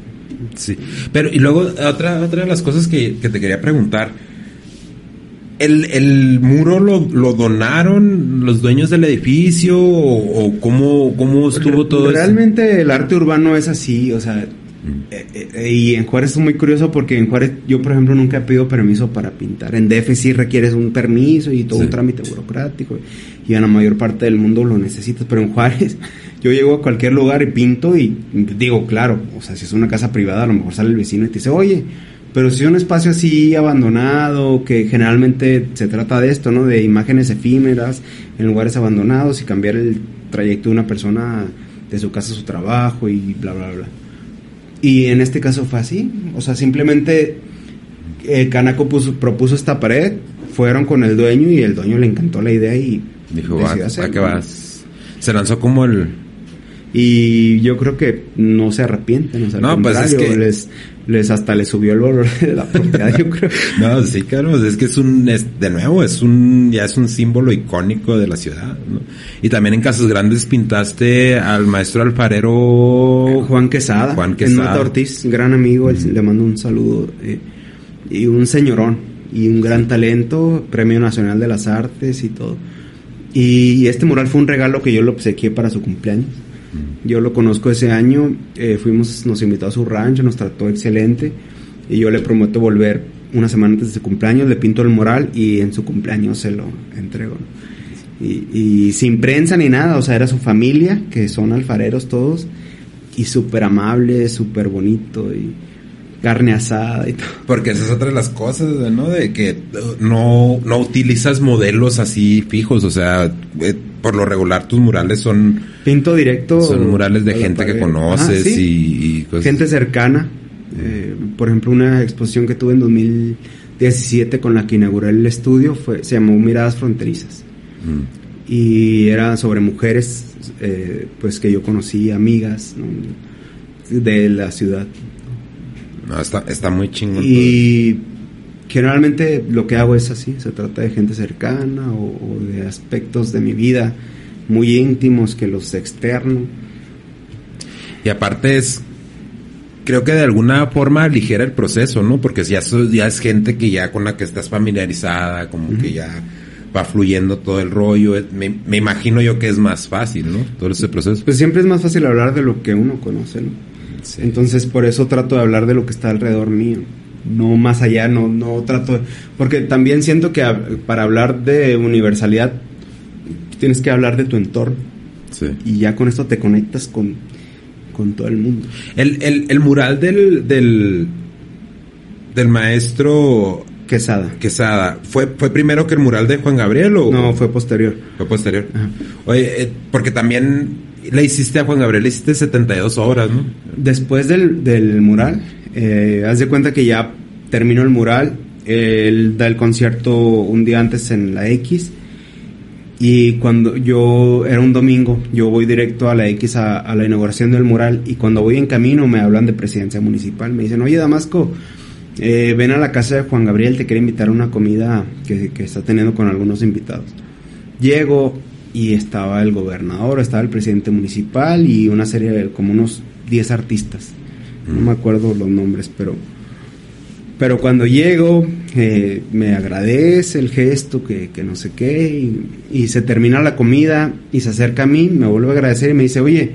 Sí. Pero, y luego, otra, otra de las cosas que, que te quería preguntar. ¿El, el muro lo, lo donaron los dueños del edificio o, o cómo, cómo estuvo todo esto? Realmente el arte urbano es así, o sea, Mm. eh, eh, y en Juárez es muy curioso porque en Juárez yo, por ejemplo, nunca he pedido permiso para pintar. En DF sí requieres un permiso y todo Sí. un trámite burocrático y en la mayor parte del mundo lo necesitas, pero en Juárez yo llego a cualquier lugar y pinto y digo, claro, o sea, si es una casa privada a lo mejor sale el vecino y te dice, oye, pero si es un espacio así abandonado, que generalmente se trata de esto, ¿no? De imágenes efímeras en lugares abandonados y cambiar el trayecto de una persona de su casa a su trabajo y bla, bla, bla. Y en este caso fue así, o sea, simplemente el Canaco puso- propuso esta pared, fueron con el dueño y el dueño le encantó la idea y Dijo, va, ¿a qué vas? Se lanzó como el... Y yo creo que no se arrepienten, o sea, al No, pues es que- les, les hasta les subió el valor de la propiedad, yo creo. No, sí, claro, es que es un, es, de nuevo, es un, ya es un símbolo icónico de la ciudad, ¿no? Y también en Casas Grandes pintaste al maestro alfarero Juan Quesada, Juan en Quesada. Mata Ortiz, gran amigo, le mando un saludo. eh, y un señorón, y un gran talento, Premio Nacional de las Artes y todo. Y este mural fue un regalo que yo le obsequié para su cumpleaños. Yo lo conozco ese año, eh, fuimos, nos invitó a su rancho, nos trató excelente y yo le prometo volver una semana antes de su cumpleaños, le pinto el mural y en su cumpleaños se lo entrego. Y, y sin prensa ni nada, o sea, era su familia, que son alfareros todos, y súper amable, súper bonito, y carne asada y todo. Porque esa es otra de las cosas, ¿no? De que no, no utilizas modelos así fijos, o sea, eh, por lo regular tus murales son, Pinto directo. son murales de gente que conoces Ajá, sí. y, y cosas. gente cercana. Eh, por ejemplo, una exposición que tuve en 2017 con la que inauguré el estudio fue, se llamó Miradas Fronterizas. Mm. Y era sobre mujeres eh, pues que yo conocí, amigas ¿no? de la ciudad. No, está, está muy chingón. Y generalmente lo que hago es así, se trata de gente cercana o, o de aspectos de mi vida muy íntimos que los externo. Y aparte es, creo que de alguna forma aligera el proceso, ¿no? Porque ya, so- ya es gente que ya con la que estás familiarizada, como que ya va fluyendo todo el rollo. Es- Me, me imagino yo que es más fácil, ¿no? Todo ese proceso. Pues siempre es más fácil hablar de lo que uno conoce, ¿no? Sí. Entonces por eso trato de hablar de lo que está alrededor mío. No más allá, no, no trato Porque también siento que para hablar de universalidad tienes que hablar de tu entorno. Sí. Y ya con esto te conectas con, con todo el mundo. El, el, el mural del, del, del maestro Quesada. Quesada, ¿fue, ¿fue primero que el mural de Juan Gabriel o No, fue posterior. fue posterior? Ajá. Oye, eh, porque también le hiciste a Juan Gabriel, le hiciste 72 horas, ¿no? Después del, del mural, eh, haz de cuenta que ya terminó el mural, él da el concierto un día antes en la X y cuando yo, era un domingo, yo voy directo a la X a, la inauguración del mural y cuando voy en camino me hablan de presidencia municipal, me dicen, oye Damasco, eh, ven a la casa de Juan Gabriel, te quiere invitar a una comida que, que está teniendo con algunos invitados. Llego y estaba el gobernador, estaba el presidente municipal y una serie de como unos 10 artistas. No me acuerdo los nombres, pero pero cuando llego eh, me agradece el gesto que, que no sé qué y, se termina la comida y se acerca a mí, me vuelve a agradecer y me dice, oye,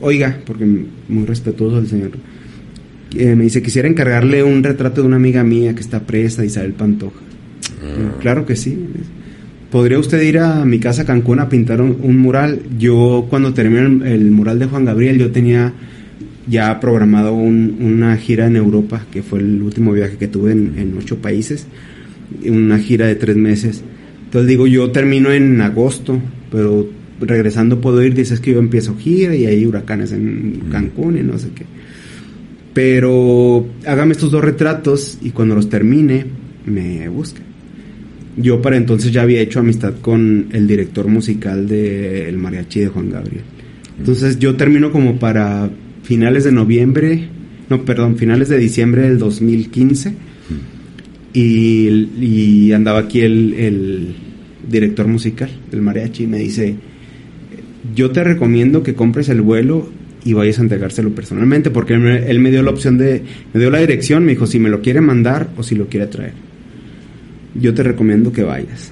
oiga, porque muy respetuoso el señor, eh, me dice, quisiera encargarle un retrato de una amiga mía que está presa, Isabel Pantoja. Ah. Claro que sí. ¿Podría usted ir a mi casa Cancún a pintar un, mural? Yo cuando terminé el, mural de Juan Gabriel, yo tenía ya programado una gira en Europa, que fue el último viaje que tuve en, ocho países, una gira de tres meses. Entonces digo, yo termino en agosto, pero regresando puedo ir, dices que yo empiezo gira y hay huracanes en Cancún y no sé qué. Pero hágame estos dos retratos y cuando los termine, me busque yo para entonces ya había hecho amistad con el director musical del El mariachi de Juan Gabriel. Entonces yo termino como para finales de noviembre, no, perdón, finales de diciembre del 2015 y, andaba aquí el, director musical del mariachi y me dice, yo te recomiendo que compres el vuelo y vayas a entregárselo personalmente porque él él me dio la opción de, me dio la dirección, me dijo si me lo quiere mandar o si lo quiere traer yo te recomiendo que vayas.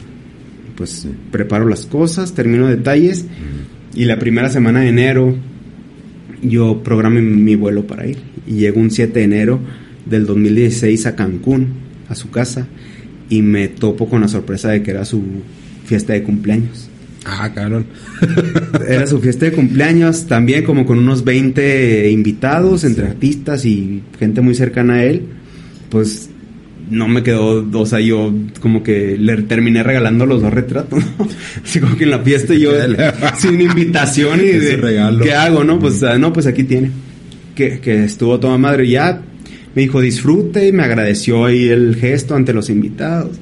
Pues preparo las cosas, termino detalles y la primera semana de enero yo programo mi vuelo para ir. Y llego un 7 de enero del 2016 a Cancún, a su casa, y me topo con la sorpresa de que era su fiesta de cumpleaños. Ah, cabrón. era su fiesta de cumpleaños, también como con unos 20 invitados, entre artistas y gente muy cercana a él. Pues no me quedó, o sea, yo como que le terminé regalando los dos retratos, ¿no? Así como que en la fiesta yo sin invitación y de regalo. ¿qué hago, no? Pues ah, no, pues aquí tiene. Que, que estuvo toda madre. Ya me dijo disfrute y me agradeció ahí el gesto ante los invitados.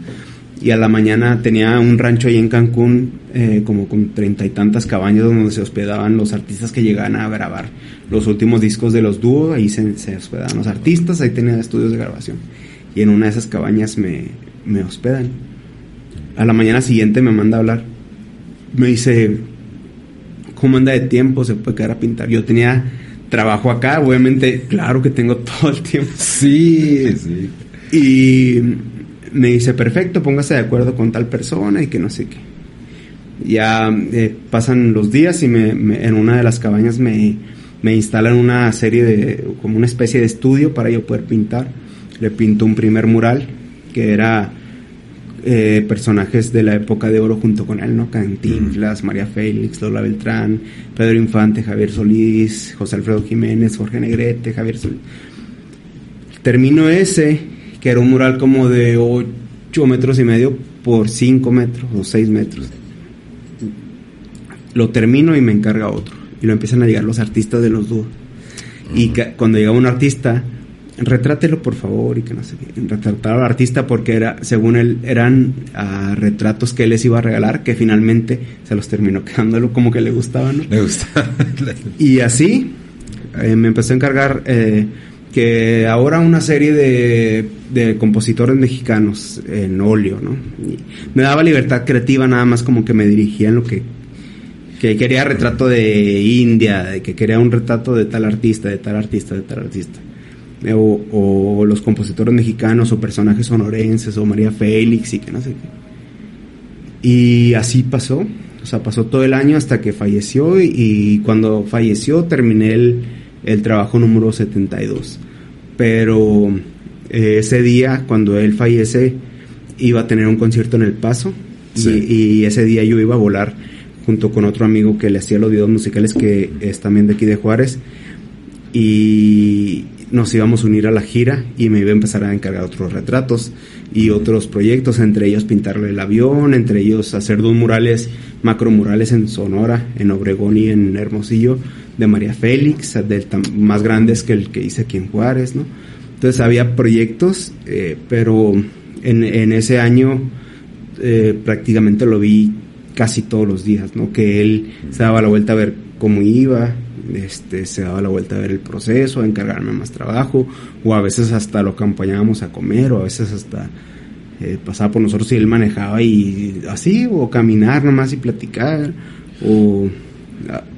Y a la mañana tenía un rancho ahí en Cancún, eh, como con treinta y tantas cabañas donde se hospedaban los artistas que llegaban a grabar los últimos discos de los dúos. Ahí se, se hospedaban los artistas, ahí tenía estudios de grabación y en una de esas cabañas me, me hospedan. A la mañana siguiente me manda a hablar. Me dice, ¿cómo anda de tiempo? ¿Se puede quedar a pintar? Yo tenía trabajo acá, obviamente, claro que tengo todo el tiempo. Sí, sí. Y me dice, perfecto, póngase de acuerdo con tal persona y que no sé qué. Ya eh, pasan los días y me, en una de las cabañas me, me instalan una serie de, como una especie de estudio para yo poder pintar le pintó un primer mural que era eh, personajes de la época de oro junto con él, ¿no? Cantinflas, María Félix, Lola Beltrán, Pedro Infante, Javier Solís, José Alfredo Jiménez, Jorge Negrete, Javier Solís. Termino ese, que era un mural como de 8 metros y medio por 5 metros o 6 metros. Lo termino y me encarga otro. Y lo empiezan a llegar los artistas de los dúos. Y cuando llega un artista, retrátelo por favor y que no sé qué. Retratar al artista porque era, según él, eran ah, retratos que él les iba a regalar que finalmente se los terminó quedándolo como que le gustaban, ¿no? Le gustaba. y así eh, me empezó a encargar eh, que ahora una serie de, de, compositores mexicanos en óleo, ¿no? me daba libertad creativa nada más como que me dirigía en lo que que quería retrato de India, de que quería un retrato de tal artista, de tal artista, de tal artista. Eh, o, los compositores mexicanos o personajes sonorenses o María Félix y que no sé qué. Y así pasó, o sea, pasó todo el año hasta que falleció y, cuando falleció terminé el, el, trabajo número 72. Pero eh, ese día, cuando él fallece, iba a tener un concierto en El Paso y, y, ese día yo iba a volar junto con otro amigo que le hacía los videos musicales que es también de aquí de Juárez y nos íbamos a unir a la gira y me iba a empezar a encargar otros retratos y otros proyectos, entre ellos pintarle el avión, entre ellos hacer dos murales, macromurales en Sonora, en Obregón y en Hermosillo, de María Félix, del más grandes que el que hice aquí en Juárez, ¿no? Entonces había proyectos, eh, pero en, en, ese año eh, prácticamente lo vi casi todos los días, ¿no? Que él se daba la vuelta a ver cómo iba, este, se daba la vuelta a ver el proceso, a encargarme más trabajo, o a veces hasta lo acompañábamos a comer, o a veces hasta eh, pasaba por nosotros y él manejaba y así, o caminar nomás y platicar, o,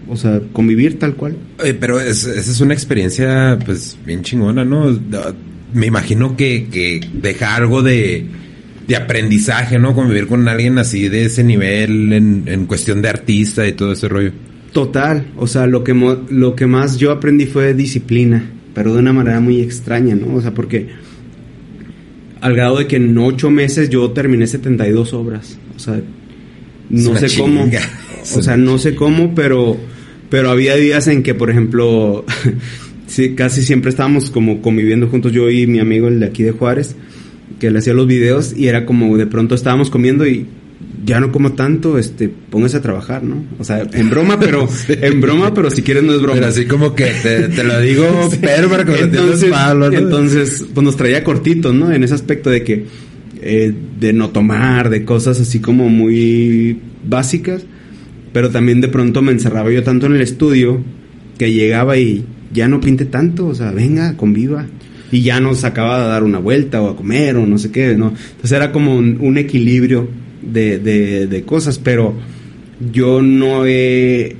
o sea, convivir tal cual. pero esa es una experiencia, pues, bien chingona, ¿no? Me imagino que, que deja algo de, de aprendizaje, ¿no? Convivir con alguien así de ese nivel en, en cuestión de artista y todo ese rollo. Total, o sea, lo que, lo que más yo aprendí fue disciplina, pero de una manera muy extraña, ¿no? O sea, porque al grado de que en ocho meses yo terminé 72 obras, o sea, no sé cómo, o sea, no sé cómo, pero, pero había días en que, por ejemplo, sí, casi siempre estábamos como conviviendo juntos yo y mi amigo el de aquí de Juárez, que le hacía los videos y era como de pronto estábamos comiendo y ya no como tanto, este, póngase a trabajar, ¿no? O sea, en broma, pero, en broma, pero si quieres no es broma. Pero así como que te, lo digo, pero para que entonces, ¿no? entonces, pues nos traía cortitos, ¿no? En ese aspecto de que, eh, de no tomar, de cosas así como muy básicas, pero también de pronto me encerraba yo tanto en el estudio que llegaba y ya no pinte tanto, o sea, venga, conviva. Y ya nos acaba de dar una vuelta o a comer o no sé qué, ¿no? Entonces era como un equilibrio de, de, cosas, pero yo no he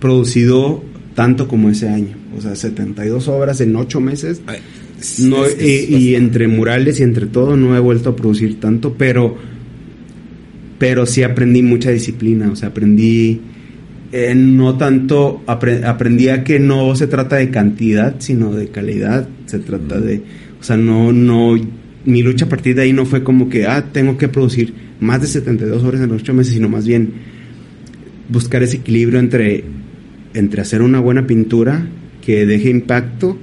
producido tanto como ese año. O sea, 72 obras en 8 meses. no, y, entre murales y entre todo no he vuelto a producir tanto, pero, pero sí aprendí mucha disciplina. O sea, aprendí eh, no tanto, aprendí a que no se trata de cantidad, sino de calidad. Se trata de, o sea, no, no, mi lucha a partir de ahí no fue como que, ah, tengo que producir más de 72 horas en los 8 meses, sino más bien buscar ese equilibrio entre, entre hacer una buena pintura que deje impacto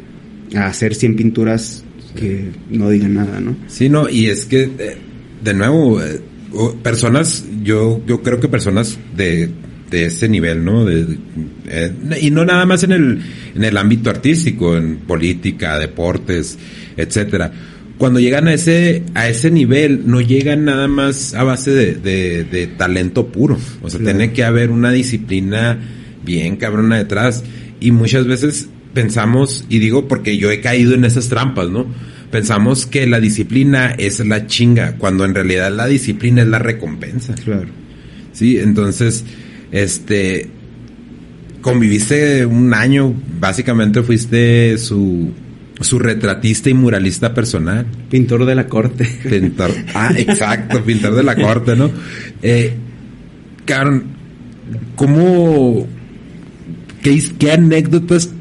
a hacer 100 pinturas que no digan nada, ¿no? Sí, no, y es que, eh, de nuevo, eh, personas, yo, yo creo que personas de, de ese nivel, ¿no? De, eh, y no nada más en el, en el ámbito artístico, en política, deportes, etcétera cuando llegan a ese, a ese nivel, no llegan nada más a base de, de, talento puro. O sea, tiene que haber una disciplina bien cabrona detrás. Y muchas veces pensamos, y digo porque yo he caído en esas trampas, ¿no? Pensamos que la disciplina es la chinga, cuando en realidad la disciplina es la recompensa. Claro. Sí, entonces, este, conviviste un año, básicamente fuiste su su retratista y muralista personal. Pintor de la corte. Pintor, ah, exacto, pintor de la corte, ¿no? Eh, Karen, ¿cómo, qué, anécdotas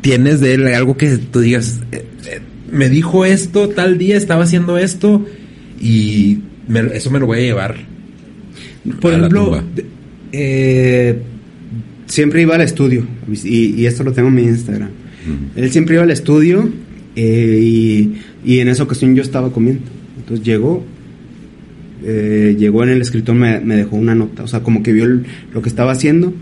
tienes de él? Algo que tú digas, eh, eh, me dijo esto, tal día estaba haciendo esto y eso me lo voy a llevar. Por ejemplo, eh, siempre iba al estudio y, y esto lo tengo en mi Instagram él siempre iba al estudio eh, y, en esa ocasión yo estaba comiendo. Entonces llegó, eh, llegó en el escritor, me, me, dejó una nota, o sea, como que vio lo que estaba haciendo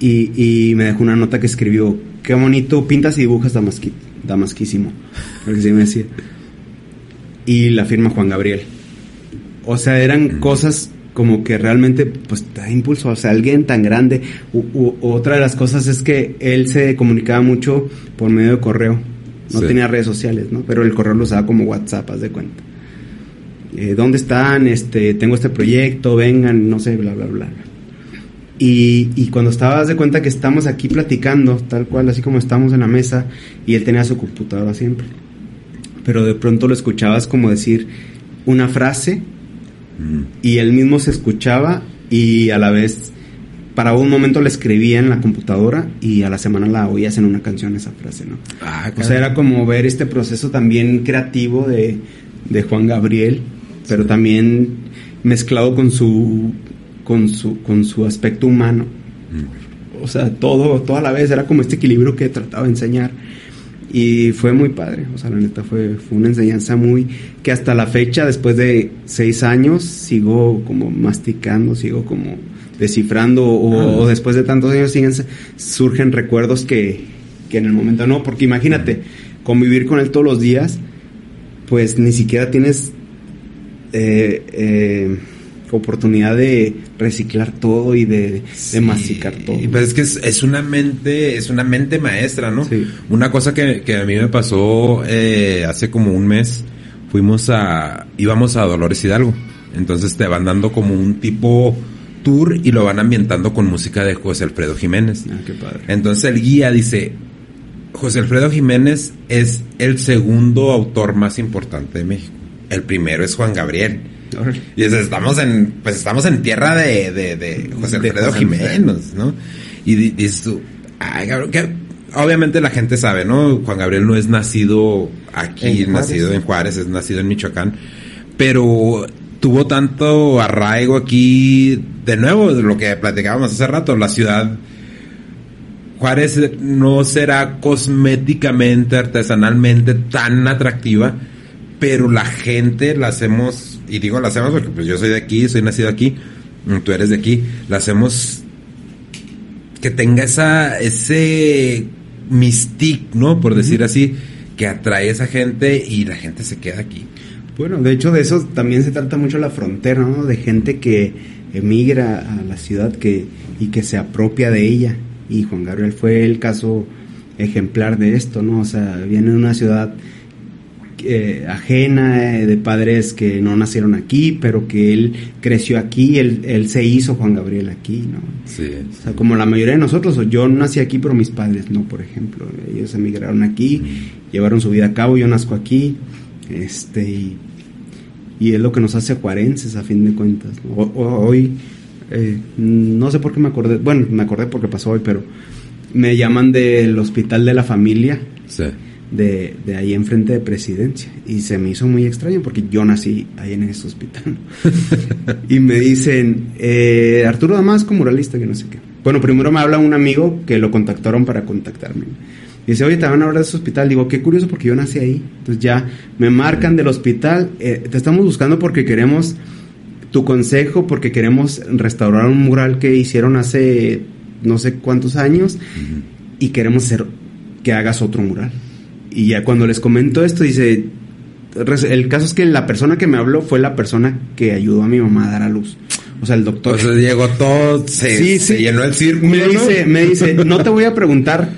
y, y, me dejó una nota que escribió, qué bonito, pintas y dibujas damasqui, damasquísimo, porque sí me decía. Y la firma Juan Gabriel. O sea, eran cosas como que realmente pues da impulso, o sea, alguien tan grande. otra de las cosas es que él se comunicaba mucho por medio de correo, no tenía redes sociales, ¿no? Pero el correo lo usaba como WhatsApp, haz de cuenta. Eh, ¿Dónde están? Este, tengo este proyecto, vengan, no sé, bla, bla, bla. Y, y cuando estabas de cuenta que estamos aquí platicando, tal cual, así como estamos en la mesa, y él tenía su computadora siempre. Pero de pronto lo escuchabas como decir una frase y él mismo se escuchaba y a la vez para un momento la escribía en la computadora y a la semana la oías en una canción esa frase, ¿no? Ah, o sea, era como ver este proceso también creativo de, Juan Gabriel, pero también mezclado con su con su con su aspecto humano. O sea, todo todo a la vez era como este equilibrio que trataba de enseñar. Y fue muy padre, o sea, la neta fue, fue una enseñanza muy, que hasta la fecha, después de seis años, sigo como masticando, sigo como descifrando, o, Ah. o después de tantos años siguen, surgen recuerdos que, que en el momento no, porque imagínate, convivir con él todos los días, pues ni siquiera tienes eh, eh, oportunidad de reciclar todo y de, de Sí, masticar todo. y Pues es que es, es una mente, es una mente maestra, ¿no? Sí. Una cosa que, que a mí me pasó eh, hace como un mes, fuimos a, íbamos a Dolores Hidalgo. Entonces te van dando como un tipo tour y lo van ambientando con música de José Alfredo Jiménez. Ah, qué padre. Entonces el guía dice, José Alfredo Jiménez es el segundo autor más importante de México. El primero es Juan Gabriel. Y estamos en, pues estamos en tierra de, de, de José De Alfredo José Jiménez, ¿no? Y di- dices tú, ay, cabrón, que obviamente la gente sabe, ¿no? Juan Gabriel no es nacido aquí, En nacido en Juárez, es nacido en Michoacán, pero tuvo tanto arraigo aquí, de nuevo, lo que platicábamos hace rato, la ciudad Juárez no será cosméticamente, artesanalmente tan atractiva, pero la gente la hacemos, y digo la hacemos porque pues yo soy de aquí, soy nacido aquí, tú eres de aquí, la hacemos que tenga esa, ese mystique, ¿no? Por decir así, que atrae a esa gente y la gente se queda aquí. Bueno, de hecho de eso también se trata mucho la frontera, ¿no? De gente que emigra a la ciudad que, y que se apropia de ella. Y Juan Gabriel fue el caso ejemplar de esto, ¿no? O sea, viene de una ciudad eh, ajena, eh, de padres que no nacieron aquí, pero que él creció aquí, él, él se hizo Juan Gabriel aquí, ¿no? Sí. O sea, como la mayoría de nosotros, yo nací aquí, pero mis padres no, por ejemplo. Ellos emigraron aquí, llevaron su vida a cabo, yo nazco aquí, este, y, y es lo que nos hace juarenses a fin de cuentas. ¿no? O- o- hoy, eh, no sé por qué me acordé, bueno, me acordé porque pasó hoy, pero me llaman del hospital de la familia, Sí. De, de ahí enfrente de presidencia. Y se me hizo muy extraño porque yo nací ahí en ese hospital. y me dicen, eh, Arturo Damasco, muralista, que no sé qué. Bueno, primero me habla un amigo que lo contactaron para contactarme. Dice, oye, te van a hablar de ese hospital. Digo, qué curioso porque yo nací ahí. Entonces ya me marcan del hospital. eh, te estamos buscando porque queremos tu consejo, porque queremos restaurar un mural que hicieron hace no sé cuántos años y queremos hacer que hagas otro mural. Y ya cuando les comento esto, dice, el caso es que la persona que me habló fue la persona que ayudó a mi mamá a dar a luz. O sea, el doctor. O sea, llegó todo, se, Sí, se sí. llenó el círculo. me ¿no? dice, me dice, no te voy a preguntar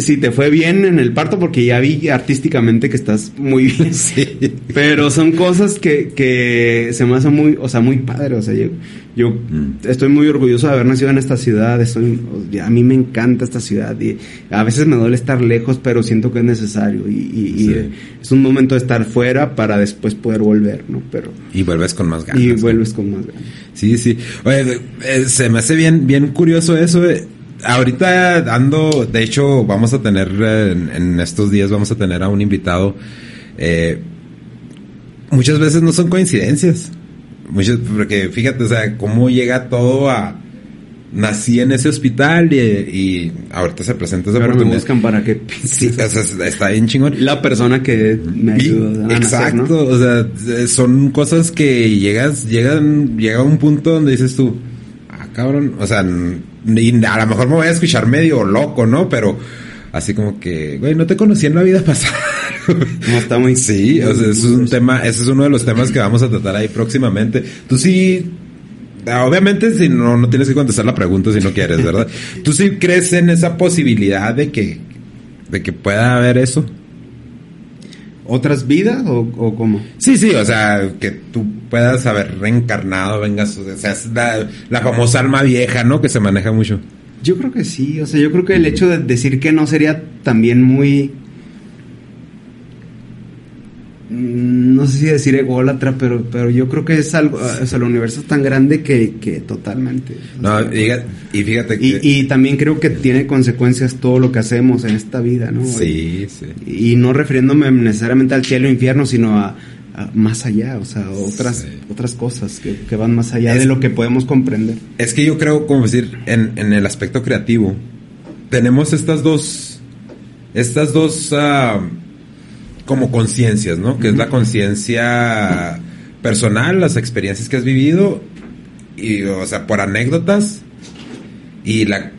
si te fue bien en el parto porque ya vi artísticamente que estás muy bien. Sí. Pero son cosas que, que se me hacen muy, o sea, muy padre. O sea, yo, yo Mm. estoy muy orgulloso de haber nacido en esta ciudad. Estoy, a mí me encanta esta ciudad y a veces me duele estar lejos, pero siento que es necesario. Y, y- y, Sí. es un momento de estar fuera para después poder volver, ¿no? Pero, Y vuelves con más ganas. y ¿no? vuelves con más ganas. Sí, sí. Oye, eh, se me hace bien, bien curioso eso. eh. Ahorita ando, de hecho, vamos a tener, eh, en, en estos días vamos a tener a un invitado. eh, muchas veces no son coincidencias. Muchas, porque fíjate, o sea, cómo llega todo a... Nací en ese hospital y, y ahorita se presenta esa Ahora me buscan para que Sí, o sea, está bien chingón. la persona que me ayudó a nacer, exacto, ¿no? o sea, eh, son cosas que llegas, llegan, llega un punto donde dices tú, ah, cabrón, o sea, y a lo mejor me voy a escuchar medio loco, ¿no? Pero así como que, güey, no te conocí en la vida pasada. No, está muy... Sí, o sea, es un tema, ese es uno de los temas que vamos a tratar ahí próximamente. Tú sí, ah, obviamente si no, no tienes que contestar la pregunta si no quieres, ¿verdad? ¿Tú sí crees en esa posibilidad de que, de que pueda haber eso? ¿Otras vidas o, o cómo? Sí, sí, o sea, que tú puedas haber reencarnado, vengas, o sea, es la, la famosa alma vieja, ¿no? Que se maneja mucho. Yo creo que sí, o sea, yo creo que el hecho de decir que no sería también muy... mm, No sé si decir ególatra, pero, pero yo creo que es algo, o sea, el universo es tan grande que, que totalmente. No, diga- y fíjate y, que... y también creo que tiene consecuencias todo lo que hacemos en esta vida, ¿no? sí, sí. Y no refiriéndome necesariamente al cielo e infierno, sino a, a más allá, o sea, otras, Sí. otras cosas que, que van más allá Es- de lo que podemos comprender. Es que yo creo, como decir, en, en el aspecto creativo, tenemos estas dos estas dos ah, como conciencias, ¿no? Que es la conciencia personal, las experiencias que has vivido, y, o sea, por anécdotas, y la,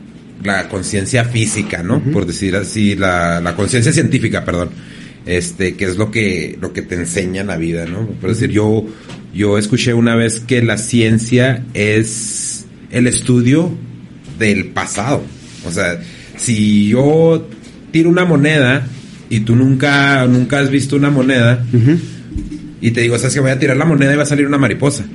la conciencia física, ¿no? Por decir así, la, la conciencia científica, perdón. Este, que es lo que, lo que te enseña la vida, ¿no? Por decir, yo, yo escuché una vez que la ciencia es el estudio del pasado. O sea, si yo tiro una moneda y tú nunca, nunca has visto una moneda y te digo, sabes que voy a tirar la moneda y va a salir una mariposa.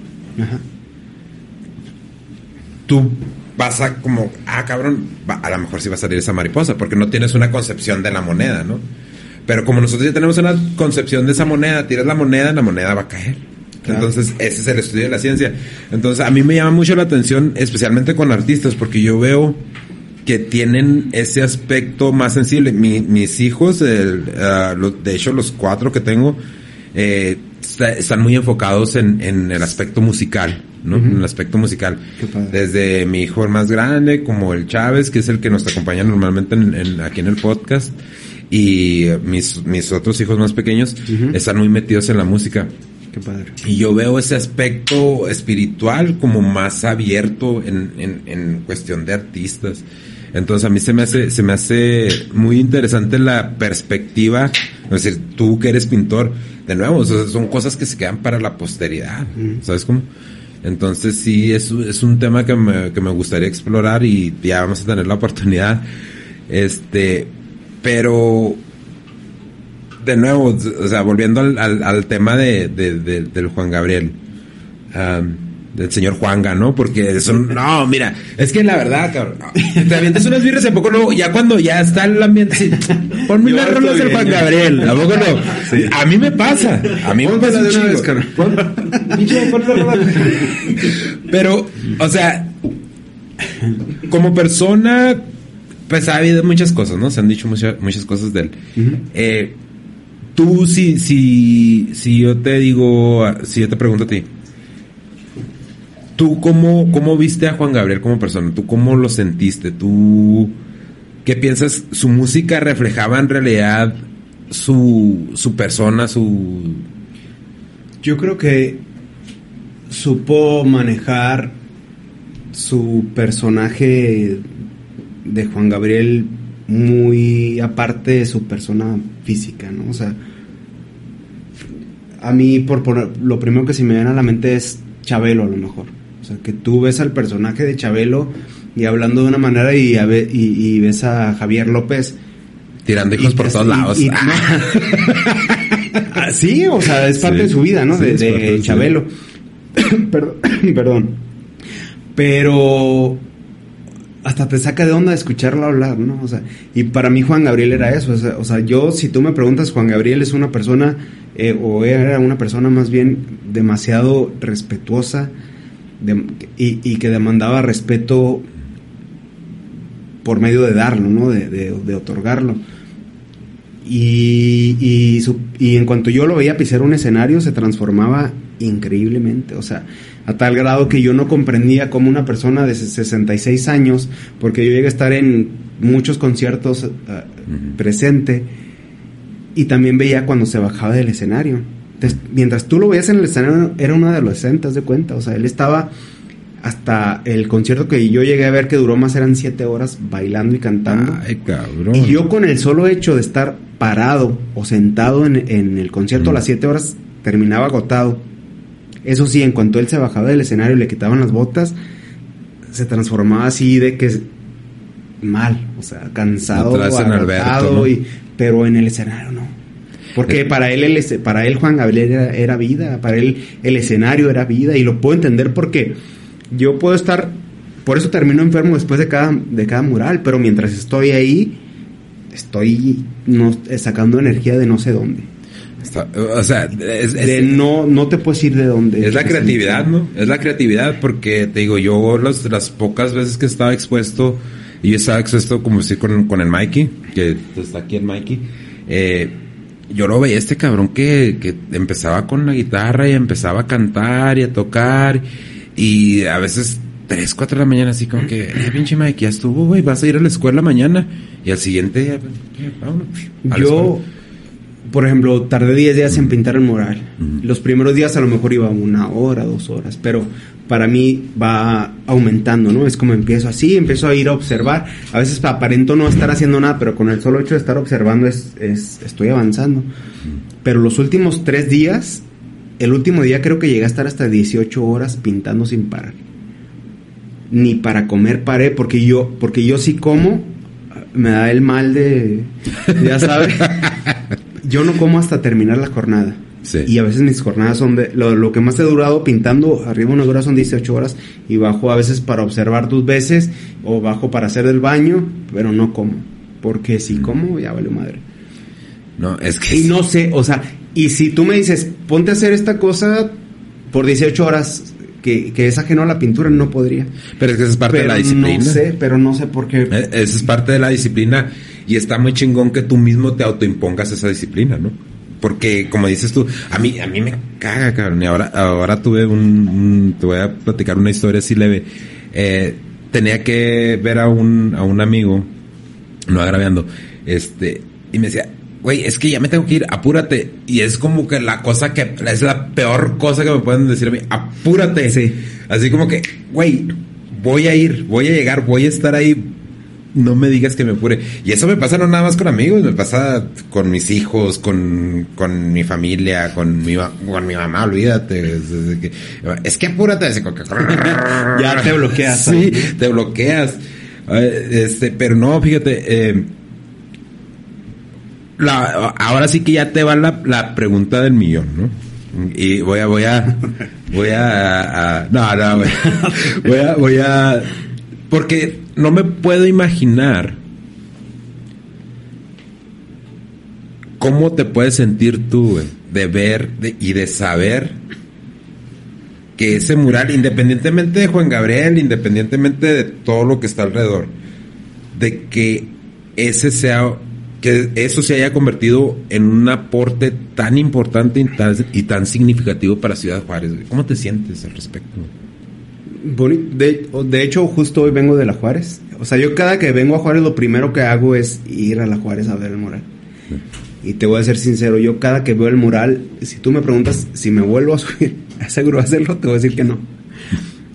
Tú vas a como, ah, cabrón, a lo mejor sí va a salir esa mariposa porque no tienes una concepción de la moneda, ¿no? Pero como nosotros ya tenemos una concepción de esa moneda, tiras la moneda, la moneda va a caer. Entonces, ese es el estudio de la ciencia. Entonces, a mí me llama mucho la atención, especialmente con artistas, porque yo veo que tienen ese aspecto más sensible. mis hijos, ah, de hecho los cuatro que tengo, eh, están muy enfocados en, el aspecto musical, ¿no? En el aspecto musical. Desde mi hijo más grande, como el Chávez, que es el que nos acompaña normalmente aquí en el podcast, y mis, mis otros hijos más pequeños están muy metidos en la música. Qué padre. Y yo veo ese aspecto espiritual como más abierto en, en, en cuestión de artistas. Entonces a mí se me hace, se me hace muy interesante la perspectiva, es decir, tú que eres pintor, de nuevo, son cosas que se quedan para la posteridad, ¿sabes cómo? Entonces sí, es, es un tema que me, que me gustaría explorar y ya vamos a tener la oportunidad. Este, pero de nuevo, o sea, volviendo al, al, tema de, de, del Juan Gabriel del señor Juanga, ¿no? Porque son, no, mira, es que la verdad, cabrón, te avientas unas birras y poco no, ya cuando ya está el ambiente, sí, ponme las rolas del Juan Gabriel, ¿a poco no? A mí me pasa, a mí me pasa de una vez, Pero, o sea, como persona, pues ha habido muchas cosas, ¿no? Se han dicho muchas, muchas cosas de él. eh, tú, si, si, si yo te digo, si yo te pregunto a ti, ¿Tú cómo, cómo viste a Juan Gabriel como persona? ¿Tú cómo lo sentiste? ¿Tú qué piensas? ¿Su música reflejaba en realidad su, su persona, su... Yo creo que supo manejar su personaje de Juan Gabriel muy aparte de su persona física, ¿no? O sea, a mí por, por lo primero que se me viene a la mente es Chabelo a lo mejor que tú ves al personaje de Chabelo y hablando de una manera y, y, ves a Javier López tirando hijos por todos lados. Ah, sí, o sea, es parte de su vida, ¿no? de, Chabelo. perdón, perdón. Pero hasta te saca de onda escucharlo hablar, ¿no? O sea, y para mí Juan Gabriel era eso. O sea, yo, si tú me preguntas, Juan Gabriel es una persona, eh, o era una persona más bien demasiado respetuosa, y, que demandaba respeto por medio de darlo, ¿no? de, otorgarlo. Y, y, en cuanto yo lo veía pisar un escenario, se transformaba increíblemente. O sea, a tal grado que yo no comprendía cómo una persona de 66 años, porque yo llegué a estar en muchos conciertos eh, presente, y también veía cuando se bajaba del escenario mientras tú lo veías en el escenario, era un adolescente, haz de cuenta. O sea, él estaba hasta el concierto que yo llegué a ver que duró más eran siete horas bailando y cantando. Ay, cabrón. Y yo con el solo hecho de estar parado o sentado en, el concierto a las siete horas terminaba agotado. Eso sí, en cuanto él se bajaba del escenario y le quitaban las botas, se transformaba así de que mal, o sea, cansado, agotado, y, pero en el escenario no. Porque para él, el, para él Juan Gabriel era, vida, para él el escenario era vida y lo puedo entender porque yo puedo estar, por eso termino enfermo después de cada, de cada mural, pero mientras estoy ahí, estoy no, sacando energía de no sé dónde. O sea, de no, no te puedes ir de dónde. Es la creatividad, ¿no? Es la creatividad porque te digo, yo las pocas veces que estaba expuesto, y yo estaba expuesto como decir con, con el Mikey, que está aquí el Mikey, eh, yo lo veía este cabrón que, que empezaba con la guitarra y empezaba a cantar y a tocar y a veces 3, 4 de la mañana, así como que, eh, pinche Mike, ya estuvo, güey, vas a ir a la escuela mañana. Y al siguiente día, pues. Vámonos. Yo, escuela. Por ejemplo, tardé 10 días en pintar el mural. Los primeros días a lo mejor iba una hora, dos horas, pero para mí va aumentando, ¿no? Es como empiezo así, empiezo a ir a observar. A veces aparento no estar haciendo nada, pero con el solo hecho de estar observando es, es- estoy avanzando. Pero los últimos tres días, el último día creo que llegué a estar hasta 18 horas pintando sin parar. Ni para comer paré, porque yo, porque yo sí como, me da el mal de, ya sabes. yo no como hasta terminar la jornada. Sí. Y a veces mis jornadas son de, lo, lo que más he durado pintando, arriba una hora son 18 horas y bajo a veces para observar dos veces o bajo para hacer el baño, pero no como. Porque si como, ya vale madre. No, es que. Y no sé, o sea, y si tú me dices, ponte a hacer esta cosa por 18 horas, que, que es ajeno a la pintura, no podría. Pero es que esa es parte de la disciplina. no sé, pero no sé por qué. Eh, Esa es parte de la disciplina y está muy chingón que tú mismo te autoimpongas esa disciplina, ¿no? Porque, como dices tú, a mí, a mí me caga, cabrón. Y ahora, ahora tuve un, un- te voy a platicar una historia así leve. Eh, tenía que ver a un, a un amigo, no agraviando, este, y me decía, güey, es que ya me tengo que ir, apúrate. Y es como que la cosa que, es la peor cosa que me pueden decir a mí, apúrate. Sí. Así como que, güey, voy a ir, voy a llegar, voy a estar ahí. No me digas que me apure. Y eso me pasa no nada más con amigos, me pasa con mis hijos, con, con mi familia, con mi, con mi mamá, olvídate. Es, es que, es que apúrate. como que- Ya te bloqueas, Sí, te bloqueas. Este, pero no, fíjate, eh, ahora sí que ya te va la, la pregunta del millón, ¿no? Y voy a, voy a, voy a, no, no, voy a, voy a, porque no me puedo imaginar cómo te puedes sentir tú, de ver y de saber que ese mural, independientemente de Juan Gabriel, independientemente de todo lo que está alrededor, de que ese sea, que eso se haya convertido en un aporte tan importante y tan, y tan significativo para Ciudad Juárez. ¿Cómo te sientes al respecto? De, de hecho, justo hoy vengo de la Juárez. O sea, yo cada que vengo a Juárez, lo primero que hago es ir a la Juárez a ver el mural. Y te voy a ser sincero, yo cada que veo el mural, si tú me preguntas si me vuelvo a subir a ese grúa a hacerlo, te voy a decir que no.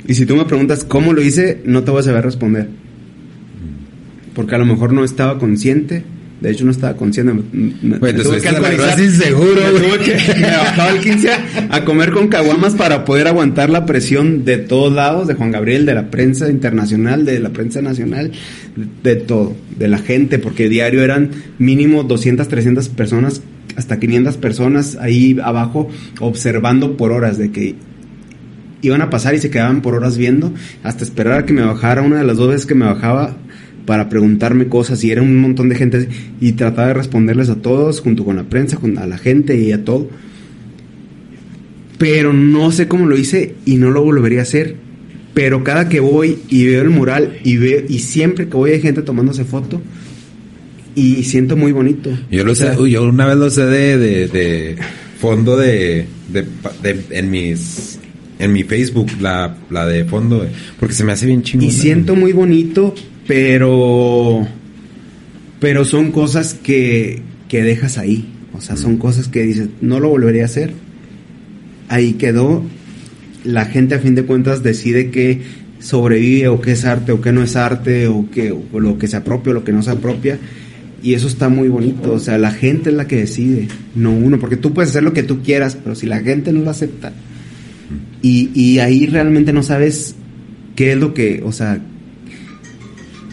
Y si tú me preguntas cómo lo hice, no te voy a saber responder. Porque a lo mejor no estaba consciente. De hecho, no estaba consciente. Me, me- Güey, me te tuve subiste a la alcoholizar. grúa sin seguro, Me tuve que- me bajaba el 15 a, a comer con caguamas para poder aguantar la presión de todos lados, de Juan Gabriel, de la prensa internacional, de la prensa nacional, de, de todo, de la gente, porque diario eran mínimo 200, 300 personas, hasta 500 personas ahí abajo observando por horas de que iban a pasar y se quedaban por horas viendo hasta esperar a que me bajara una de las dos veces que me bajaba para preguntarme cosas y era un montón de gente y trataba de responderles a todos junto con la prensa, con a la gente y a todo. Pero no sé cómo lo hice y no lo volvería a hacer. Pero cada que voy y veo el mural y veo y siempre que voy hay gente tomándose foto y siento muy bonito. Yo lo O sea, sé, uy, yo una vez lo sé de, de, de fondo de, de, en mis en mi Facebook la, la de fondo porque se me hace bien chingón Y siento muy bonito, pero. Pero son cosas que, que dejas ahí. O sea, son cosas que dices, no lo volvería a hacer. Ahí quedó. La gente a fin de cuentas decide que sobrevive o qué es arte o qué no es arte o, que, o lo que se apropia o lo que no se apropia. Y eso está muy bonito. O sea, la gente es la que decide, no uno. Porque tú puedes hacer lo que tú quieras, pero si la gente no lo acepta. Y, y ahí realmente no sabes qué es lo que, o sea,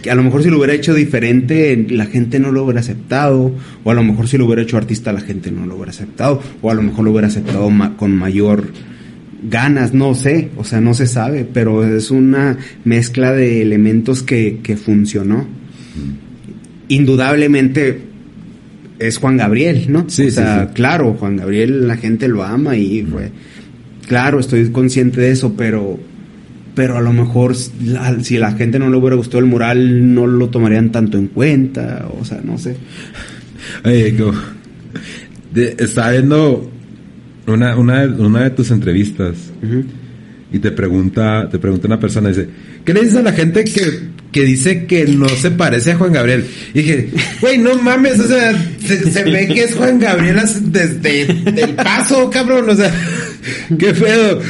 que a lo mejor si lo hubiera hecho diferente, la gente no lo hubiera aceptado, o a lo mejor si lo hubiera hecho artista, la gente no lo hubiera aceptado, o a lo mejor lo hubiera aceptado ma- con mayor ganas, no sé, o sea, no se sabe, pero es una mezcla de elementos que, que funcionó. Indudablemente es Juan Gabriel, ¿no? Sí, o sea, sí, sí. claro, Juan Gabriel la gente lo ama y fue, claro, estoy consciente de eso, pero pero a lo mejor la- si la gente no le hubiera gustado el mural no lo tomarían tanto en cuenta, o sea, no sé. Oye, como- de- estaba viendo una, una, una de tus entrevistas y te pregunta, te pregunta una persona, dice, ¿qué le dices a la gente que, que dice que no se parece a Juan Gabriel? Y dije, güey, no mames, o sea, se, se ve que es Juan Gabriel desde el paso, cabrón, o sea, qué feo.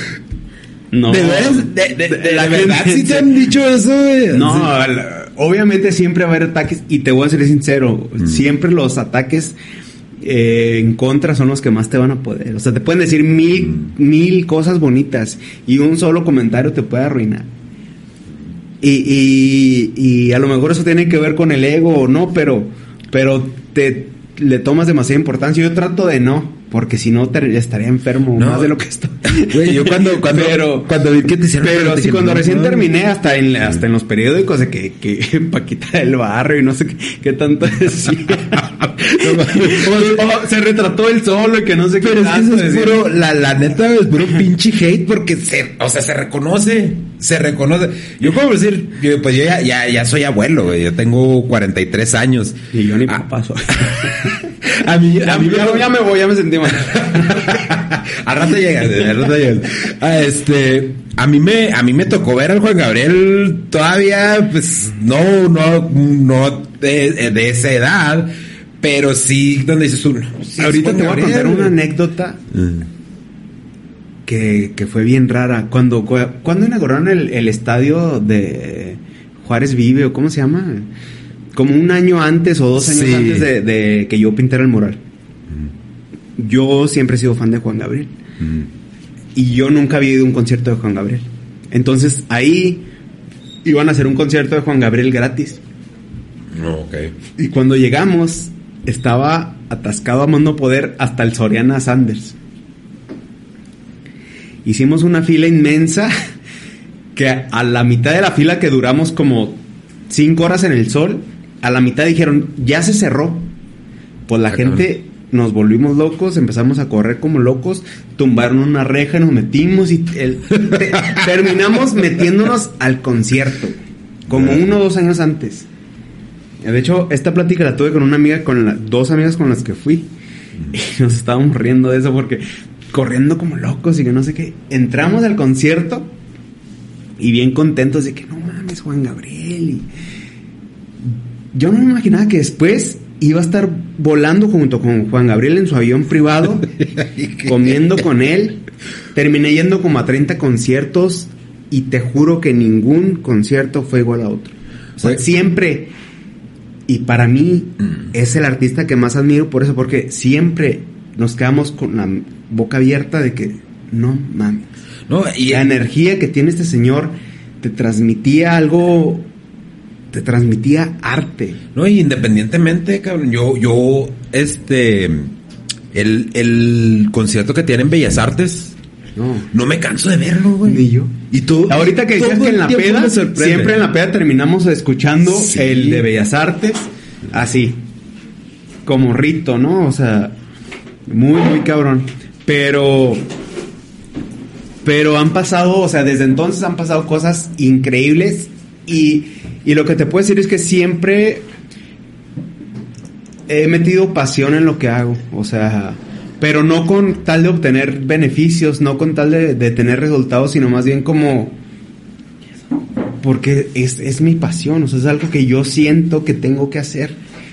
No. ¿De veras? ¿De, de- de- la verdad sí te han dicho eso, güey? No, Sí. la- obviamente siempre va a haber ataques y te voy a ser sincero, Mm. siempre los ataques eh, en contra son los que más te van a poder. O sea, te pueden decir mil, Mm. mil cosas bonitas y un solo comentario te puede arruinar. Y, y, y a lo mejor eso tiene que ver con el ego o no, pero, pero te le tomas demasiada importancia. Yo trato de no, porque si no estaría enfermo No. más de lo que estoy. Güey, yo cuando, cuando, Pero- cuando vi que te hicieron... Pero sí, cuando no, recién no. terminé, hasta en, hasta en los periódicos de que, que Paquita del Barrio y no sé qué, qué tanto decía. o, o se retrató él solo y que no sé qué Pero es que eso es puro, la, la neta es puro pinche hate porque se, o sea, se reconoce, se reconoce. Yo puedo decir, yo, pues yo ya, ya, ya soy abuelo, güey, yo tengo 43 años. Y yo ni Ah, papá soy. A mí, Ya, a mí ya- ya me voy, ya me sentí mal. al rato llegas, al rato llegas. Ah, este, a mí me, a mí me tocó ver al Juan Gabriel todavía, pues, no, no, no de, de esa edad, pero sí, donde dices tú, no, sí, es Ahorita Juan te voy a contar una anécdota Mm. que, que fue bien rara. Cuando, cu- cuando inauguraron el, el estadio de Juárez Vive, o cómo se llama, como un año antes o dos años Sí. antes de, de que yo pintara el mural. Yo siempre he sido fan de Juan Gabriel. Mm. Y yo nunca había ido a un concierto de Juan Gabriel. Entonces ahí iban a hacer un concierto de Juan Gabriel gratis. Ok. Y cuando llegamos, estaba atascado a mando poder hasta el Soriana Sanders. Hicimos una fila inmensa que a la mitad de la fila que duramos como cinco horas en el sol, a la mitad dijeron, ya se cerró. Pues la Ah, gente nos volvimos locos, empezamos a correr como locos, tumbaron una reja, nos metimos y el- te- terminamos metiéndonos al concierto, como uno o dos años antes. De hecho, esta plática la tuve con una amiga, con la- dos amigas con las que fui. Y nos estábamos riendo de eso porque corriendo como locos y que no sé qué. Entramos al concierto y bien contentos de que no mames, Juan Gabriel. Y yo no me imaginaba que después iba a estar volando junto con Juan Gabriel en su avión privado, comiendo con él. Terminé yendo como a 30 conciertos y te juro que ningún concierto fue igual a otro. O sea, siempre, y para mí es el artista que más admiro por eso, porque siempre nos quedamos con la boca abierta de que no mames. No, y La energía que tiene este señor te transmitía algo, te transmitía arte. No, y independientemente, cabrón, yo, yo, este, el, el concierto que tiene en Bellas Artes, No. no me canso de verlo, güey. Ni yo. Y tú, Ahorita que decías que en la peda, siempre en la peda terminamos escuchando Sí. el de Bellas Artes, así, como rito, ¿no? O sea, muy, muy cabrón. Pero, pero han pasado, o sea, desde entonces han pasado cosas increíbles y, y lo que te puedo decir es que siempre he metido pasión en lo que hago, o sea, pero no con tal de obtener beneficios, no con tal de, de tener resultados, sino más bien como porque es, es mi pasión, o sea, es algo que yo siento que tengo que hacer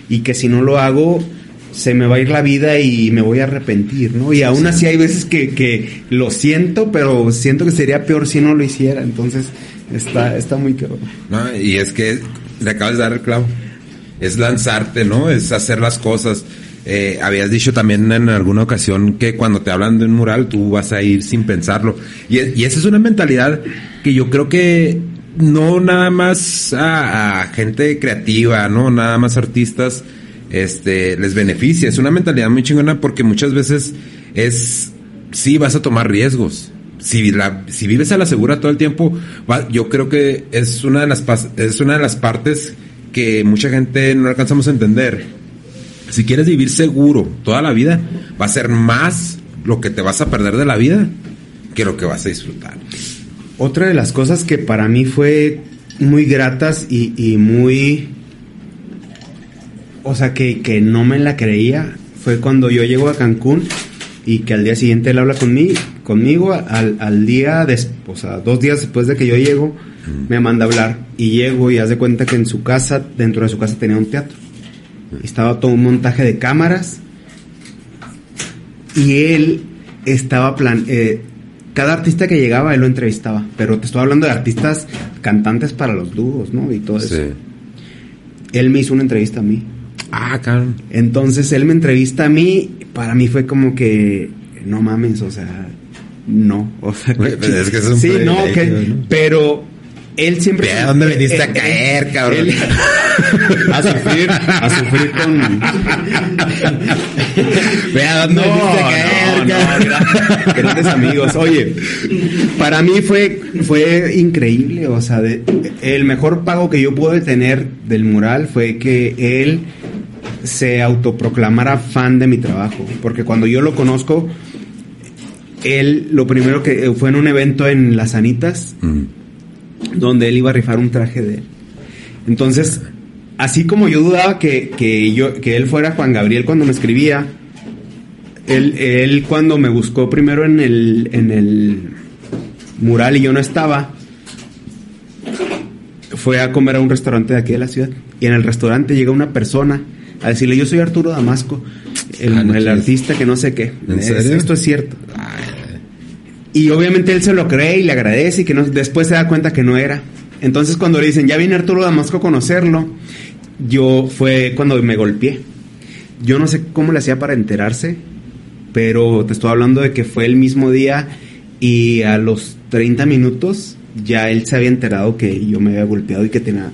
y que si no lo hago se me va a ir la vida y me voy a arrepentir, ¿no? Y aún así hay veces que, que lo siento, pero siento que sería peor si no lo hiciera, entonces está, está muy cabrón. No, y es que le acabas de dar el clavo. Es lanzarte, ¿no? Es hacer las cosas. Eh, habías dicho también en alguna ocasión que cuando te hablan de un mural tú vas a ir sin pensarlo. Y, y esa es una mentalidad que yo creo que no nada más a, a gente creativa, ¿no? Nada más artistas este les beneficia. Es una mentalidad muy chingona porque muchas veces es sí vas a tomar riesgos. Si, la, si vives a la segura todo el tiempo, yo creo que es una de las es una de las partes que mucha gente no alcanzamos a entender. Si quieres vivir seguro toda la vida, va a ser más lo que te vas a perder de la vida que lo que vas a disfrutar. Otra de las cosas que para mí fue muy gratas y, y muy... O sea, que, que no me la creía fue cuando yo llego a Cancún y que al día siguiente él habla conmigo, conmigo al, al día, des, o sea, dos días después de que yo llego, me manda a hablar y llego y haz de cuenta que en su casa, dentro de su casa tenía un teatro. Estaba todo un montaje de cámaras y él estaba plan eh, cada artista que llegaba él lo entrevistaba, pero te estoy hablando de artistas cantantes para los dúos, ¿no? Y todo eso. Él me hizo una entrevista a mí. Ah, cabrón. Entonces él me entrevista a mí, para mí fue como que no mames, o sea, no, o sea, pues es que es un sí, no, que, ¿no? pero él siempre a dónde eh, a caer, eh, cabrón. él- a sufrir, a sufrir con Ve a dónde no, veniste a caer, no, no, cabrón. gra- grandes amigos. Oye, para mí fue, fue increíble, o sea, de- el mejor pago que yo pude tener del mural fue que él se autoproclamara fan de mi trabajo, porque cuando yo lo conozco, él lo primero que fue en un evento en Las Anitas, Mm. donde él iba a rifar un traje de él. Entonces, así como yo dudaba que, que yo, que él fuera Juan Gabriel cuando me escribía, él, él cuando me buscó primero en el, en el mural y yo no estaba, fue a comer a un restaurante de aquí de la ciudad. Y en el restaurante llega una persona a decirle, yo soy Arturo Damasco, el, Ah, no el artista que no sé qué. ¿En Es- serio? Esto es cierto. Y obviamente él se lo cree y le agradece y que no, después se da cuenta que no era. Entonces cuando le dicen, ya viene Arturo Damasco a conocerlo, yo fue cuando me golpeé. Yo no sé cómo le hacía para enterarse, pero te estoy hablando de que fue el mismo día y a los 30 minutos ya él se había enterado que yo me había golpeado y que tenía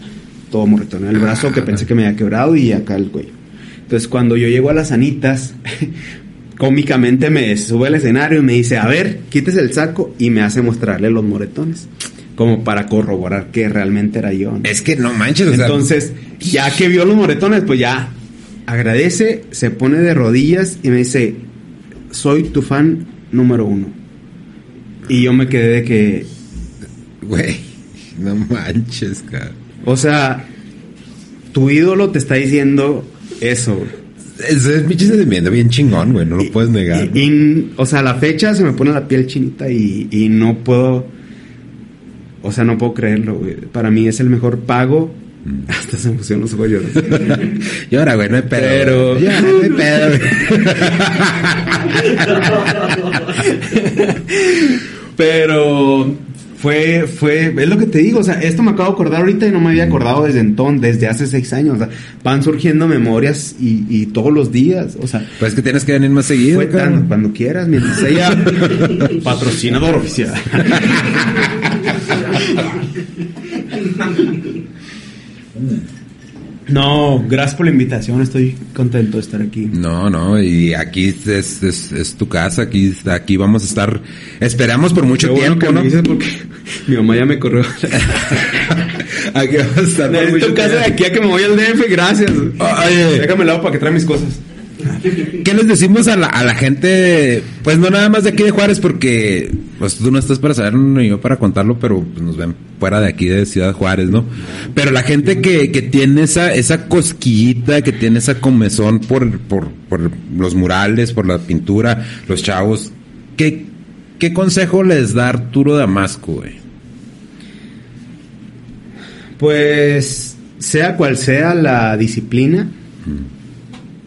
todo morretón en el brazo, que pensé que me había quebrado y acá el cuello. Entonces cuando yo llego a las anitas, cómicamente me sube al escenario y me dice, a ver, quítese el saco y me hace mostrarle los moretones, como para corroborar que realmente era yo. ¿no? Es que no manches, o sea, Entonces, ya que vio los moretones, pues ya agradece, se pone de rodillas y me dice, soy tu fan número uno. Y yo me quedé de que, güey, no manches, cabrón. o sea, tu ídolo te está diciendo eso. Ese es pinche sentimiento bien chingón, güey, no lo puedes negar. Y, y, o sea, a la fecha se me pone la piel chinita y, y no puedo, o sea, no puedo creerlo, güey. Para mí es el mejor pago. Hasta se emocionó los ojos llorando. Y ahora, güey, no hay pedo. Pero-. Ya, no hay pedo, güey. Pero fue, fue, es lo que te digo, o sea, esto me acabo de acordar ahorita y no me había acordado desde entonces, desde hace seis años, o sea, van surgiendo memorias y, y todos los días, o sea, Pues es que tienes que venir más seguido, fue tan, cuando quieras, mientras ella, patrocinador oficial. No, gracias por la invitación, estoy contento de estar aquí. No, no, y aquí es, es, es tu casa, aquí, aquí vamos a estar, esperamos por mucho bueno tiempo, ¿no? me dices porque mi mamá ya me corrió. aquí vamos a estar por mucho casa de tiempo. aquí a que me voy al DF, gracias. Oye. Déjame el lado para que trae mis cosas. ¿Qué les decimos a la, a la gente? Pues no nada más de aquí de Juárez, porque pues tú no estás para saber ni yo para contarlo, pero pues, nos ven fuera de aquí de Ciudad Juárez, ¿no? Pero la gente que, que tiene esa, esa cosquillita, que tiene esa comezón por, por, por los murales, por la pintura, los chavos, ¿qué, qué consejo les da Arturo Damasco, güey? Pues, sea cual sea la disciplina,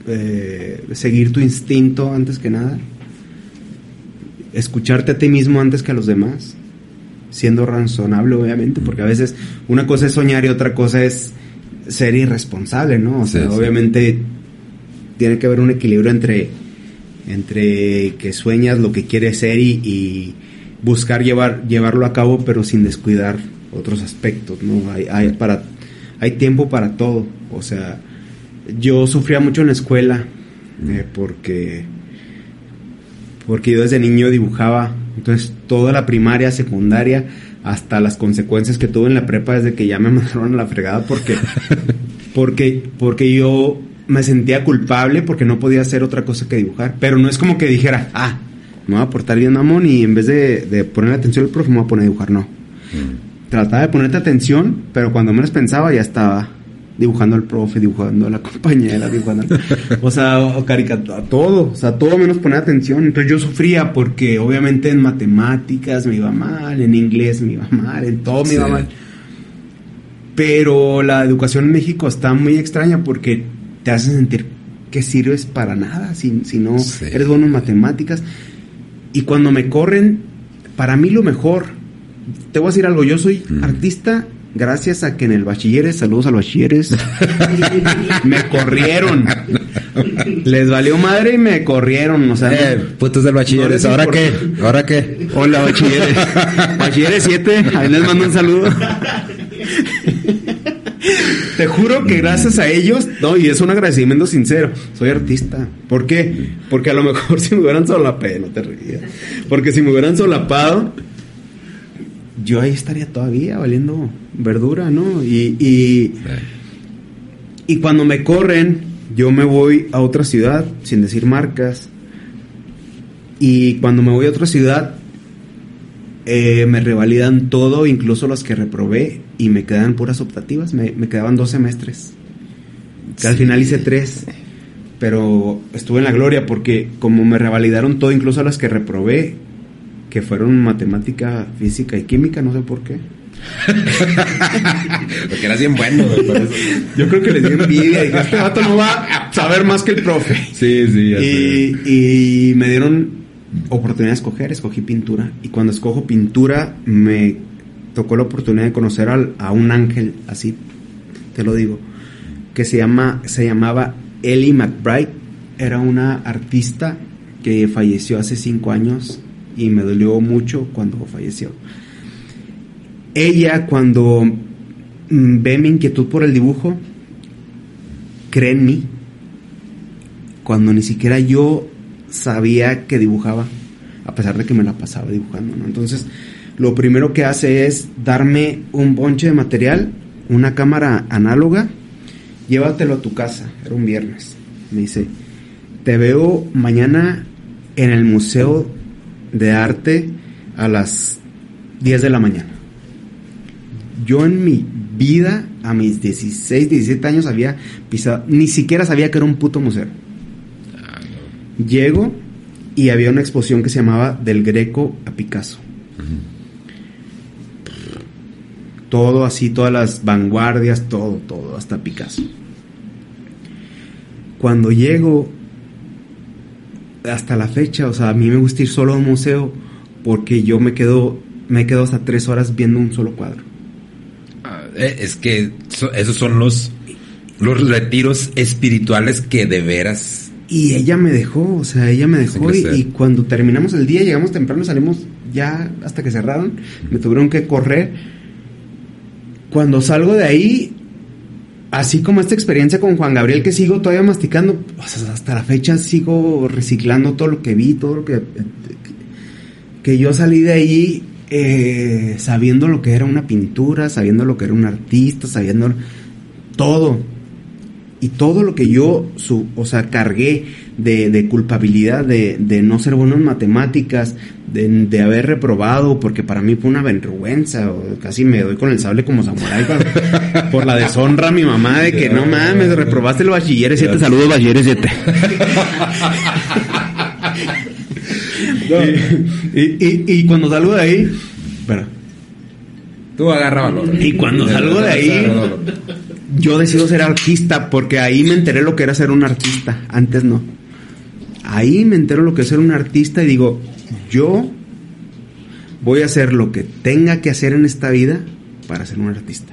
eh, seguir tu instinto antes que nada, escucharte a ti mismo antes que a los demás, siendo razonable, obviamente, porque a veces una cosa es soñar y otra cosa es ser irresponsable, ¿no? O Sí, sea, sí. obviamente tiene que haber un equilibrio entre, entre que sueñas lo que quieres ser y, y buscar llevar, llevarlo a cabo, pero sin descuidar otros aspectos, ¿no? Hay, hay, para, hay tiempo para todo, o sea, yo sufría mucho en la escuela eh, porque porque yo desde niño dibujaba, entonces toda la primaria, secundaria, hasta las consecuencias que tuve en la prepa desde que ya me mandaron a la fregada porque porque porque yo me sentía culpable porque no podía hacer otra cosa que dibujar, pero no es como que dijera, ah, me voy a portar bien mamón y en vez de, de poner atención al profe me voy a poner a dibujar, no. Trataba de ponerte atención, pero cuando menos pensaba ya estaba dibujando al profe, dibujando a la compañera, dibujando, o sea, o caricatura, todo, o sea, todo menos poner atención. Entonces yo sufría porque obviamente en matemáticas me iba mal, en inglés me iba mal, en todo me iba mal. Pero la educación en México está muy extraña porque te hace sentir que sirves para nada si, si no Sí. eres bueno en matemáticas. Y cuando me corren, para mí lo mejor, te voy a decir algo, yo soy Mm. artista gracias a que en el bachilleres, saludos al bachilleres, me corrieron. Les valió madre y me corrieron, o sea, Eh, putos del bachilleres, No ¿ahora qué? ¿Ahora qué? Hola, bachilleres. bachilleres 7, ahí les mando un saludo. Te juro que gracias a ellos, no, y es un agradecimiento sincero, soy artista. ¿Por qué? Porque a lo mejor si me hubieran solapado, no te rías. Porque si me hubieran solapado, yo ahí estaría todavía valiendo verdura, ¿no? Y, y, y cuando me corren, yo me voy a otra ciudad, sin decir marcas. Y cuando me voy a otra ciudad, eh, me revalidan todo, incluso los que reprobé, y me quedan puras optativas. Me, me quedaban dos semestres. Que al final hice tres. Pero estuve en la gloria porque como me revalidaron todo, incluso las que reprobé, que fueron matemática, física y química, no sé por qué. Porque eras bien bueno. Yo creo que les di envidia. Dije, este vato no va a saber más que el profe. Sí, sí. Y, y me dieron oportunidad de escoger, escogí pintura. Y cuando escojo pintura, me tocó la oportunidad de conocer al- a un ángel, así te lo digo, que se, llama, se llamaba Ellie McBride. Era una artista que falleció hace cinco años y me dolió mucho cuando falleció. Ella, cuando mm, ve mi inquietud por el dibujo, cree en mí cuando ni siquiera yo sabía que dibujaba, a pesar de que me la pasaba dibujando. Entonces, lo primero que hace es darme un bonche de material, una cámara análoga, llévatelo a tu casa, era un viernes. Me dice, te veo mañana en el Museo de Arte a las 10 de la mañana. Yo en mi vida, a mis 16, 17 años, había pisado, ni siquiera sabía que era un puto museo. Llego y había una exposición que se llamaba Del Greco a Picasso. Todo así, todas las vanguardias, todo, todo, hasta Picasso. Cuando llego, hasta la fecha, o sea, a mí me gusta ir solo a un museo porque yo me quedo, me quedo hasta tres horas viendo un solo cuadro. Ah, eh, Es que so- esos son los, los retiros espirituales que de veras. Y ella me dejó, o sea, ella me dejó y cuando terminamos el día, llegamos temprano, salimos ya hasta que cerraron, me tuvieron que correr. Cuando salgo de ahí, así como esta experiencia con Juan Gabriel que sigo todavía masticando, hasta la fecha sigo reciclando todo lo que vi, todo lo que... Que yo salí de ahí eh, sabiendo lo que era una pintura, sabiendo lo que era un artista, sabiendo todo. Y todo lo que yo, su, o sea, cargué de, de culpabilidad, de, de no ser bueno en matemáticas, de, de haber reprobado, porque para mí fue una vergüenza, o casi me doy con el sable como samurái por, por la deshonra a mi mamá de que no mames, reprobaste el bachiller 7, saludos bachiller 7. y, y, y cuando salgo de ahí, espera, Tú agarra valor. Y cuando salgo de ahí- yo decido ser artista porque ahí me enteré lo que era ser un artista, antes no. Ahí me entero lo que es ser un artista y digo, yo voy a hacer lo que tenga que hacer en esta vida para ser un artista.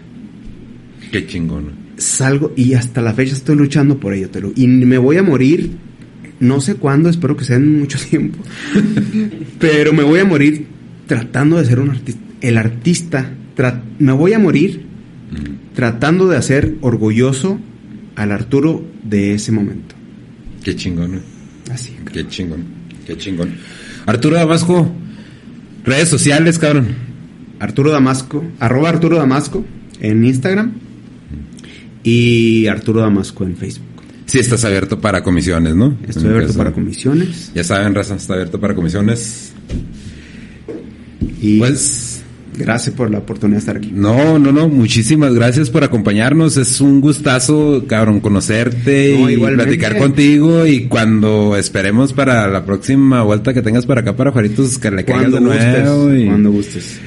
Qué chingón. Salgo y hasta la fecha estoy luchando por ello, te lo- y me voy a morir, no sé cuándo, espero que sea en mucho tiempo, pero me voy a morir tratando de ser un artista. El artista, me voy a morir Mm. tratando de hacer orgulloso al Arturo de ese momento. Qué chingón. Así. Qué chingón. Qué chingón. Arturo Damasco, redes sociales, cabrón. Arturo Damasco, arroba Arturo Damasco en Instagram y Arturo Damasco en Facebook. Sí, estás abierto para comisiones, ¿no? Estoy abierto caso- para comisiones Ya saben, raza, está abierto para comisiones. y Pues, Gracias por la oportunidad de estar aquí. No, no, no, muchísimas gracias por acompañarnos. Es un gustazo, cabrón, conocerte No, y igualmente. platicar contigo. Y cuando esperemos para la próxima vuelta que tengas para acá, para Juaritos, que le caigas de nuevo. gustes. y- Cuando gustes.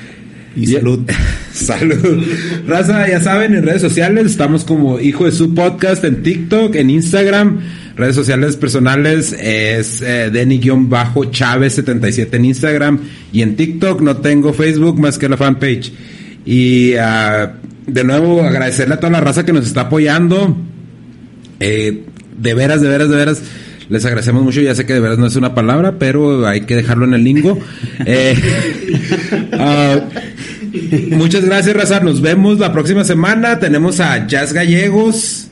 Y- salud. Salud. Raza, ya saben, en redes sociales estamos como Hijo de su Podcast en TikTok, en Instagram. Redes sociales personales es eh, Denny-Chávez77 en Instagram y en TikTok no tengo Facebook más que la fanpage. Y ah, de nuevo agradecerle a toda la raza que nos está apoyando. Eh, de veras, de veras, de veras. Les agradecemos mucho. Ya sé que de veras no es una palabra, pero hay que dejarlo en el lingo. Eh, ah, muchas gracias, Raza. Nos vemos la próxima semana. Tenemos a Jazz Gallegos,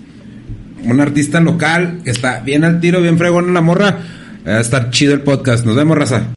un artista local que está bien al tiro, bien fregón en la morra. Va a estar chido el podcast. Nos vemos, Raza.